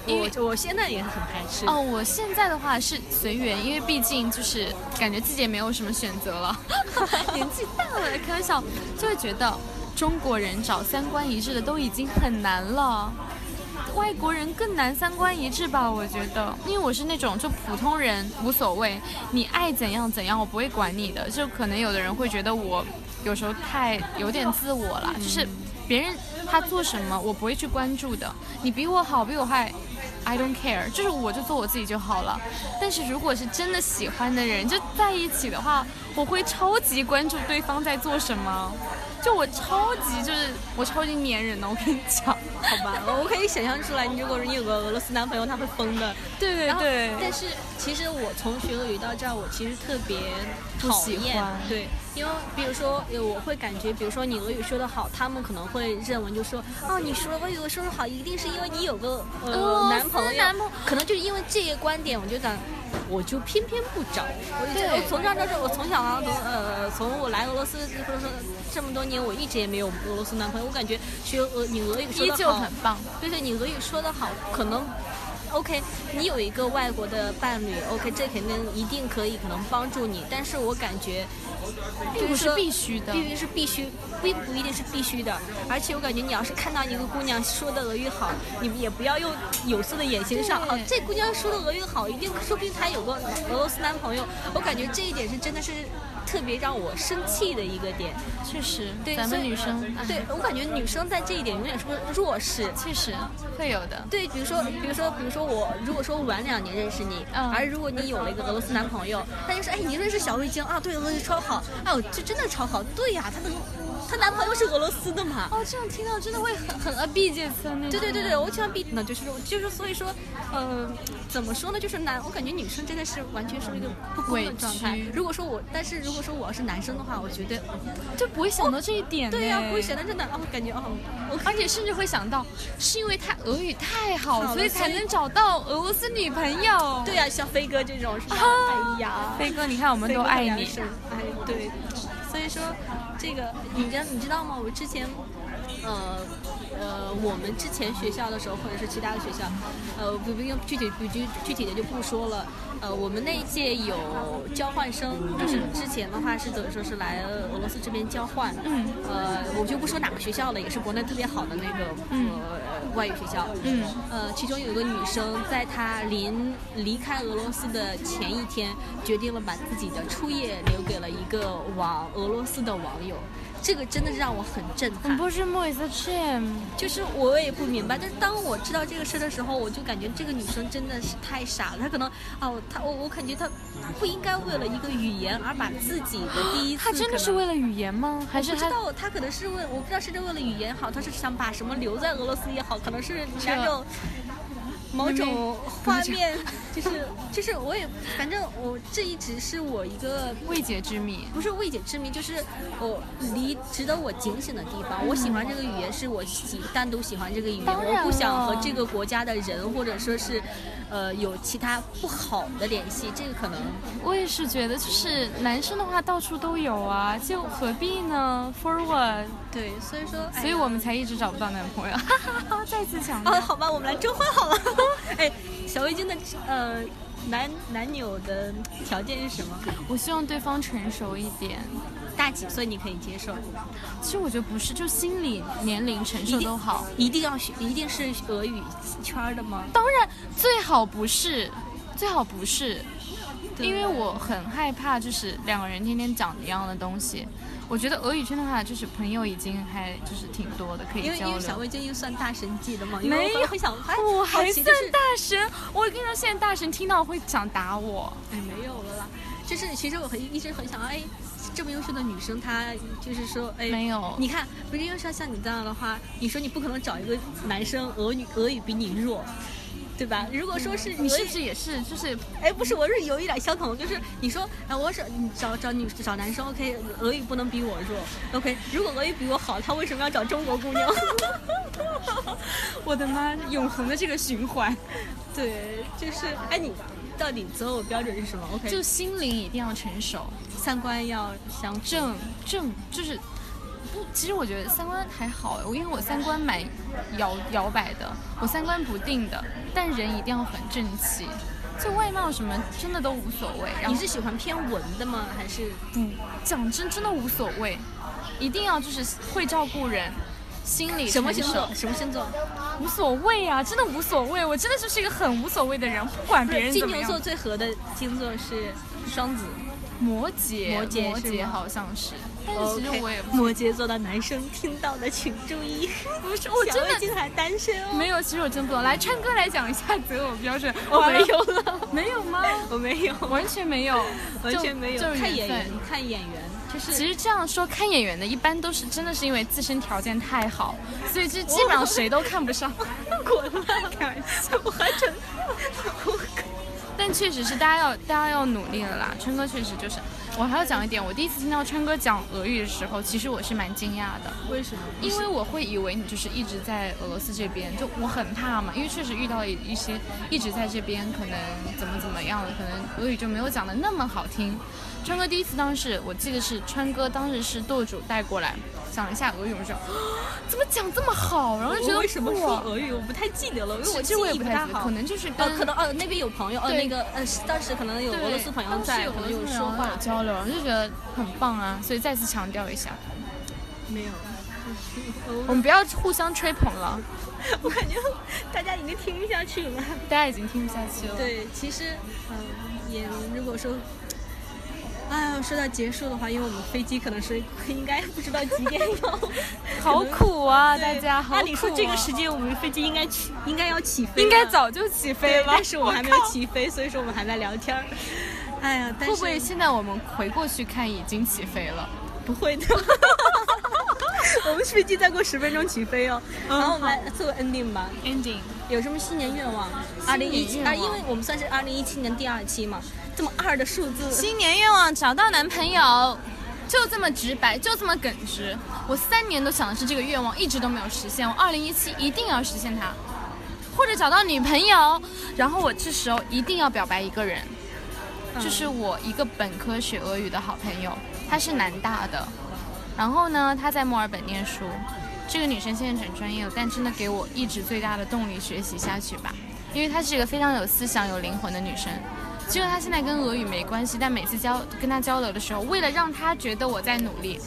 我我现在也很排斥。哦，我现在的话是随缘，因为毕竟就是感觉自己也没有什么选择了，[LAUGHS] 年纪大了，开玩笑，就会觉得中国人找三观一致的都已经很难了。外国人更难三观一致吧？我觉得，因为我是那种就普通人无所谓，你爱怎样怎样，我不会管你的。就可能有的人会觉得我有时候太有点自我了，就是别人他做什么我不会去关注的。你比我好比我坏，I don't care，就是我就做我自己就好了。但是如果是真的喜欢的人就在一起的话，我会超级关注对方在做什么。就我超级就是我超级粘人的，我跟你讲，好吧，我可以想象出来，你如果你有个俄罗斯男朋友，他会疯的。对对对。但是其实我从学俄语到这儿，我其实特别讨厌，对，因为比如说我会感觉，比如说你俄语说的好，他们可能会认为就说，哦，你说俄语说得好，一定是因为你有个呃男朋友，可能就是因为这些观点，我就想。我就偏偏不找，我我从这儿到这，我从小啊，从呃，从我来俄罗斯或者说这么多年，我一直也没有俄罗斯男朋友。我感觉学俄，你俄语说的好，很棒。对对，你俄语说的好，可能。OK，你有一个外国的伴侣，OK，这肯定一定可以可能帮助你，但是我感觉，并不是必须的，并不是必须，并不一定是必须的。而且我感觉你要是看到一个姑娘说的俄语好，你也不要用有色的眼睛上，哦，这姑娘说的俄语好，一定说不定她有个俄罗斯男朋友。我感觉这一点是真的是。特别让我生气的一个点，确实，对咱们女生，对我感觉女生在这一点永远是个弱势，确实会有的。对，比如说，比如说，比如说我，如果说晚两年认识你，而如果你有了一个俄罗斯男朋友，他就说，哎，你认识小卫晶啊？对，俄罗斯超好，哦，这真的超好，对呀，他能。她男朋友是俄罗斯的嘛？哦，这样听到真的会很很啊毕节村那对对对对，我喜欢 b 呢，就是就是所以说，呃，怎么说呢？就是男，我感觉女生真的是完全是一个不公的状态。如果说我，但是如果说我要是男生的话，我觉得就不会想到这一点。对呀，不会想到真的，哦，感觉哦，而且甚至会想到是因为他俄语太好，所以才能找到俄罗斯女朋友。对呀，像飞哥这种是吧？哎呀，飞哥，你看我们都爱你。哎，对。所以说，这个你知你知道吗？我之前，呃呃，我们之前学校的时候，或者是其他的学校，呃，不不用具体不具具体的就不说了。呃，我们那一届有交换生，就是之前的话是等于说是来俄罗斯这边交换。嗯。呃，我就不说哪个学校了，也是国内特别好的那个呃外语学校。嗯。呃，其中有一个女生，在她临离开俄罗斯的前一天，决定了把自己的初夜留给了一个网俄罗斯的网友。这个真的让我很震撼。不是莫伊斯切，就是我也不明白。但是当我知道这个事的时候，我就感觉这个女生真的是太傻了。她可能哦，她我我感觉她不应该为了一个语言而把自己的第一次。她真的是为了语言吗？还是不知道？她可能是为我不知道是为了语言好，她是想把什么留在俄罗斯也好，可能是那种。某种画面，[LAUGHS] 就是就是我也反正我这一直是我一个未解之谜，不是未解之谜，就是我离值得我警醒的地方。我喜欢这个语言，是我喜单独喜欢这个语言，我不想和这个国家的人或者说是。呃，有其他不好的联系，这个可能我也是觉得，就是男生的话到处都有啊，就何必呢？For what？对，所以说，所以我们才一直找不到男朋友。[LAUGHS] 再次强调。哦，好吧，我们来征婚好了。[LAUGHS] 哎，小围巾的呃男男友的条件是什么？我希望对方成熟一点。大几岁你可以接受？其实我觉得不是，就心理年龄成熟都好。一定要学，一定是俄语圈的吗？当然，最好不是，最好不是，因为我很害怕，就是两个人天天讲一样的东西。我觉得俄语圈的话，就是朋友已经还就是挺多的，可以交流。因为小魏最近算大神级的嘛，没有，我还算大神。我跟你说，现在大神听到会想打我。哎，没有了啦。就是其实我很一直很想哎。这么优秀的女生，她就是说，哎，没有，你看，不是因为像像你这样的话，你说你不可能找一个男生俄语俄语比你弱，对吧？如果说是你是不是也是，就是，哎，不是，我是有一点相同，就是你说，哎，我找你找找女找男生，OK，俄语不能比我弱，OK，如果俄语比我好，他为什么要找中国姑娘？[LAUGHS] 我的妈，永恒的这个循环，对，就是，哎，你到底择偶标准是什么？OK，就心灵一定要成熟。三观要相正正，就是不，其实我觉得三观还好，我因为我三观蛮摇摇摆的，我三观不定的，但人一定要很正气，就外貌什么真的都无所谓。你是喜欢偏文的吗？还是不？讲真，真的无所谓，一定要就是会照顾人，心里什么星座？什么星座？无所谓啊，真的无所谓，我真的就是一个很无所谓的人，不管别人怎么样。金牛座最合的星座是双子。摩羯，摩羯，摩羯好像是，但是其实我也不摩羯座的男生听到的请注意，不是，我真的竟还单身哦。没有，其实我真不懂。来，川哥来讲一下择偶标准。[LAUGHS] 我没有了，没有吗？[LAUGHS] 我没有，完全没有，完全没有。看演员缘，看演员，就是其实这样说，看演员的一般都是真的是因为自身条件太好，所以就基本上谁都看不上。[LAUGHS] 滚了，开玩笑，我还真。但确实是大家要大家要努力了啦。川哥确实就是，我还要讲一点，我第一次听到川哥讲俄语的时候，其实我是蛮惊讶的。为什么？因为我会以为你就是一直在俄罗斯这边，就我很怕嘛，因为确实遇到一些一直在这边，可能怎么怎么样的，可能俄语就没有讲的那么好听。川哥第一次当时，我记得是川哥当时是舵主带过来讲了一下俄语，我 [GASPS] 说怎么讲这么好，然后就觉得为什么说俄语？我不太记得了，因为我记忆不不太好。可能就是跟呃，可能呃那边有朋友，呃那个呃当时可能有俄罗斯朋友在，可能有说话有。交流，就觉得很棒啊，所以再次强调一下，没有，我们不要互相吹捧了，[LAUGHS] 我感觉大家已经听不下去了。大家已经听不下去了。对，其实，嗯、也如果说，哎呀，说到结束的话，因为我们飞机可能是 [LAUGHS] 应该不知道几点有，[LAUGHS] 好苦啊，大家！好按理说这个时间我们飞机应该起，应该要起飞了，应该早就起飞，了，但是我们还没有起飞，所以说我们还在聊天儿。哎呀，但是会不会现在我们回过去看已经起飞了？不会的？[LAUGHS] 我们飞机再过十分钟起飞哦。然后我们来做 ending 吧。ending 有什么新年愿望？二零一七啊，因为我们算是二零一七年第二期嘛，这么二的数字，新年愿望找到男朋友，就这么直白，就这么耿直。我三年都想的是这个愿望，一直都没有实现。我二零一七一定要实现它，或者找到女朋友，然后我这时候一定要表白一个人，嗯就是我一个本科学俄语的好朋友，她是南大的，然后呢，她在墨尔本念书。这个女生现在转专业了，但真的给我一直最大的动力学习下去吧，因为她是一个非常有思想、有灵魂的女生。虽然他现在跟俄语没关系，但每次交跟他交流的时候，为了让他觉得我在努力，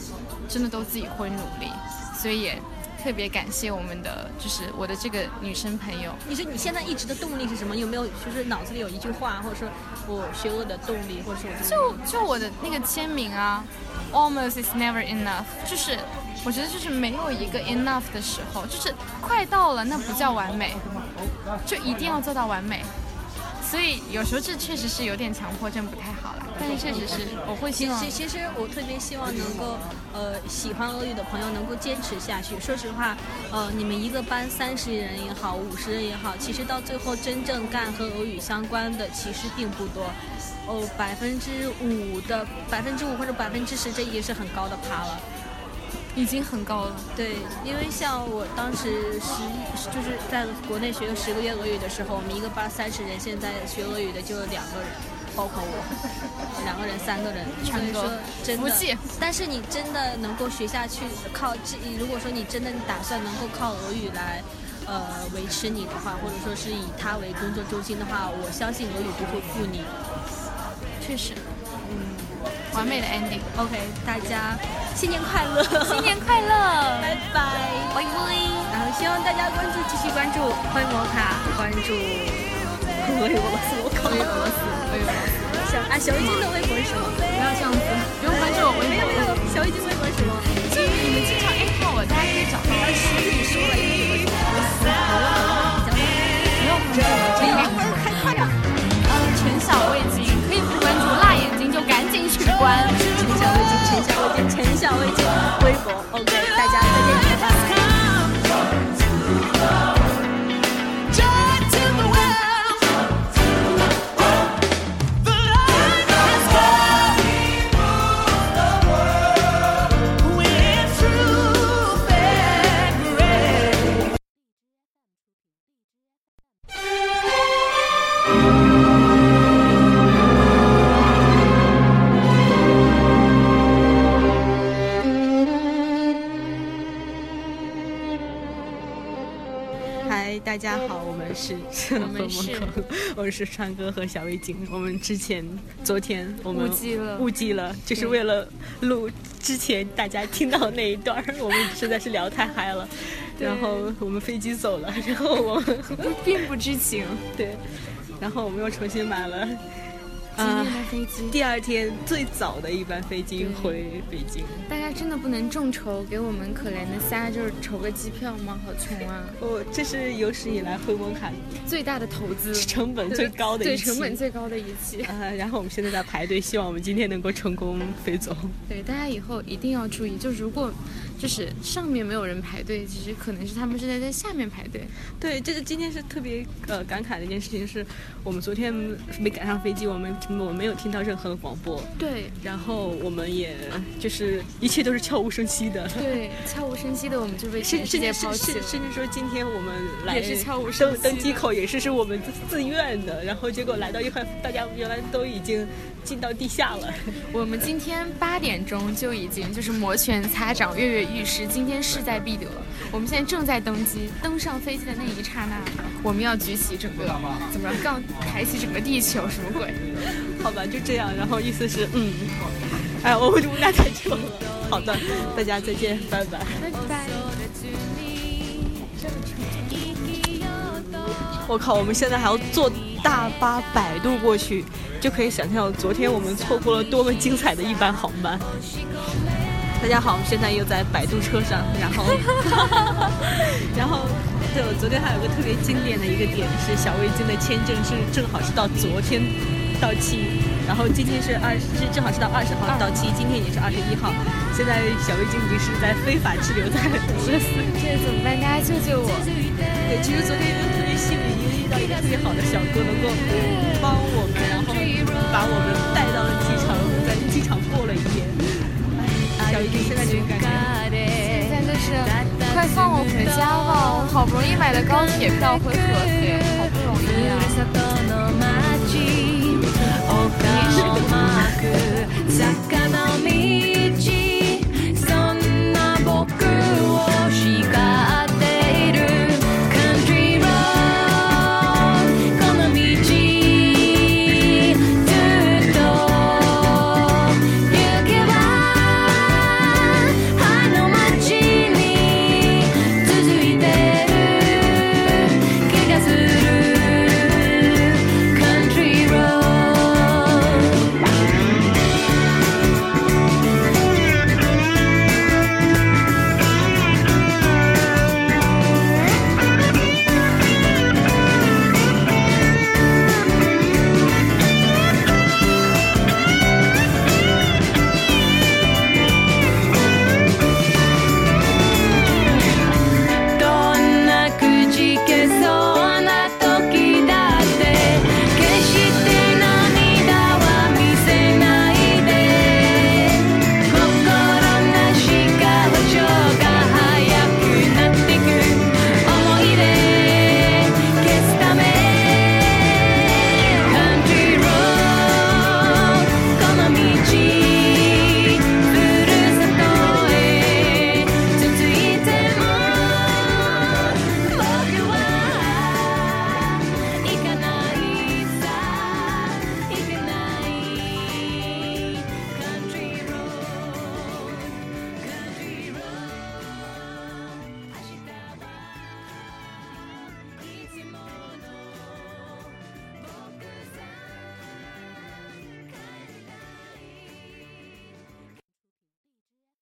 真的都自己会努力，所以也特别感谢我们的，就是我的这个女生朋友。你说你现在一直的动力是什么？有没有就是脑子里有一句话，或者说我学俄的动力，或者是我就就我的那个签名啊，almost is never enough，就是我觉得就是没有一个 enough 的时候，就是快到了那不叫完美，就一定要做到完美。所以有时候这确实是有点强迫症，不太好了。但是确实是我会希望其其实我特别希望能够，呃，喜欢俄语的朋友能够坚持下去。说实话，呃，你们一个班三十人也好，五十人也好，其实到最后真正干和俄语相关的其实并不多。哦，百分之五的百分之五或者百分之十，这已经是很高的趴了。已经很高了。对，因为像我当时十就是在国内学了十个月俄语的时候，我们一个班三十人，现在学俄语的就两个人，包括我，[LAUGHS] 两个人、三个人。所以说真的服气，但是你真的能够学下去，靠这，如果说你真的打算能够靠俄语来。呃，维持你的话，或者说是以它为工作中心的话，我相信俄语不会负你。确实，嗯，完美的 ending。OK，大家新年快乐，新年快乐，拜拜。拜拜。然后希望大家关注，继续关注欢迎摩卡，关注 [LAUGHS] 微俄罗斯，我靠，微俄罗斯，微俄罗斯，小啊，小鱼精的微博是什么？不要这样子，不用关注我微博没有没有，小鱼精微博关。陈小味精，陈小味精，陈小味精，微博。OK，大家好，我们是我们是 [LAUGHS] 我是川哥和小味精。我们之前昨天我们误记了误记了，就是为了录之前大家听到那一段儿，[LAUGHS] 我们实在是聊太嗨了。然后我们飞机走了，然后我们并不知情。[LAUGHS] 对，然后我们又重新买了今天的飞机，第二天最早的一班飞机回北京。大家真的不能众筹给我们可怜的仨，就是筹个机票吗？好穷啊！哦，这是有史以来回蒙卡最大的投资，成本最高的一期对成本最高的一期。[LAUGHS] 呃，然后我们现在在排队，希望我们今天能够成功飞走。对，大家以后一定要注意，就如果就是上面没有人排队，其实可能是他们是在在下面排队。对，这是今天是特别呃感慨的一件事情，是我们昨天没赶上飞机，我们我们没有听到任何的广播，对然后我们也就是一切都是悄无声息的。对，悄无声息的我们就被甚全世界甚至抛弃了。甚甚至说今天我们来也是悄无声登机口也是是我们自自愿的，然后结果来到一块，大家原来都已经进到地下了。[LAUGHS] 我们今天八点钟就已经就是摩拳擦掌、跃跃欲试，今天势在必得。我们现在正在登机，登上飞机的那一刹那，我们要举起整个怎么着，杠抬起整个地球，什么鬼？好吧，就这样。然后意思是，嗯，哎，我我们俩太久了。好的，大家再见，拜拜。拜拜。我靠，我们现在还要坐大巴摆渡过去，就可以想象昨天我们错过了多么精彩的一班航班。大家好，我们现在又在摆渡车上，然后，[LAUGHS] 然后，对，我昨天还有个特别经典的一个点是，小味精的签证是正好是到昨天到期，然后今天是二是正好是到二十号到期，今天也是二十一号。现在小味精已经是在非法滞留在俄罗斯。[LAUGHS] 这怎么办？大家救救我！对，其实昨天就特别幸运，因为遇到一个特别好的小哥，能够帮我们，然后把我们带到了机场，现在就是快放我回家吧，好不容易买的高铁票回合肥，好不容易，也是。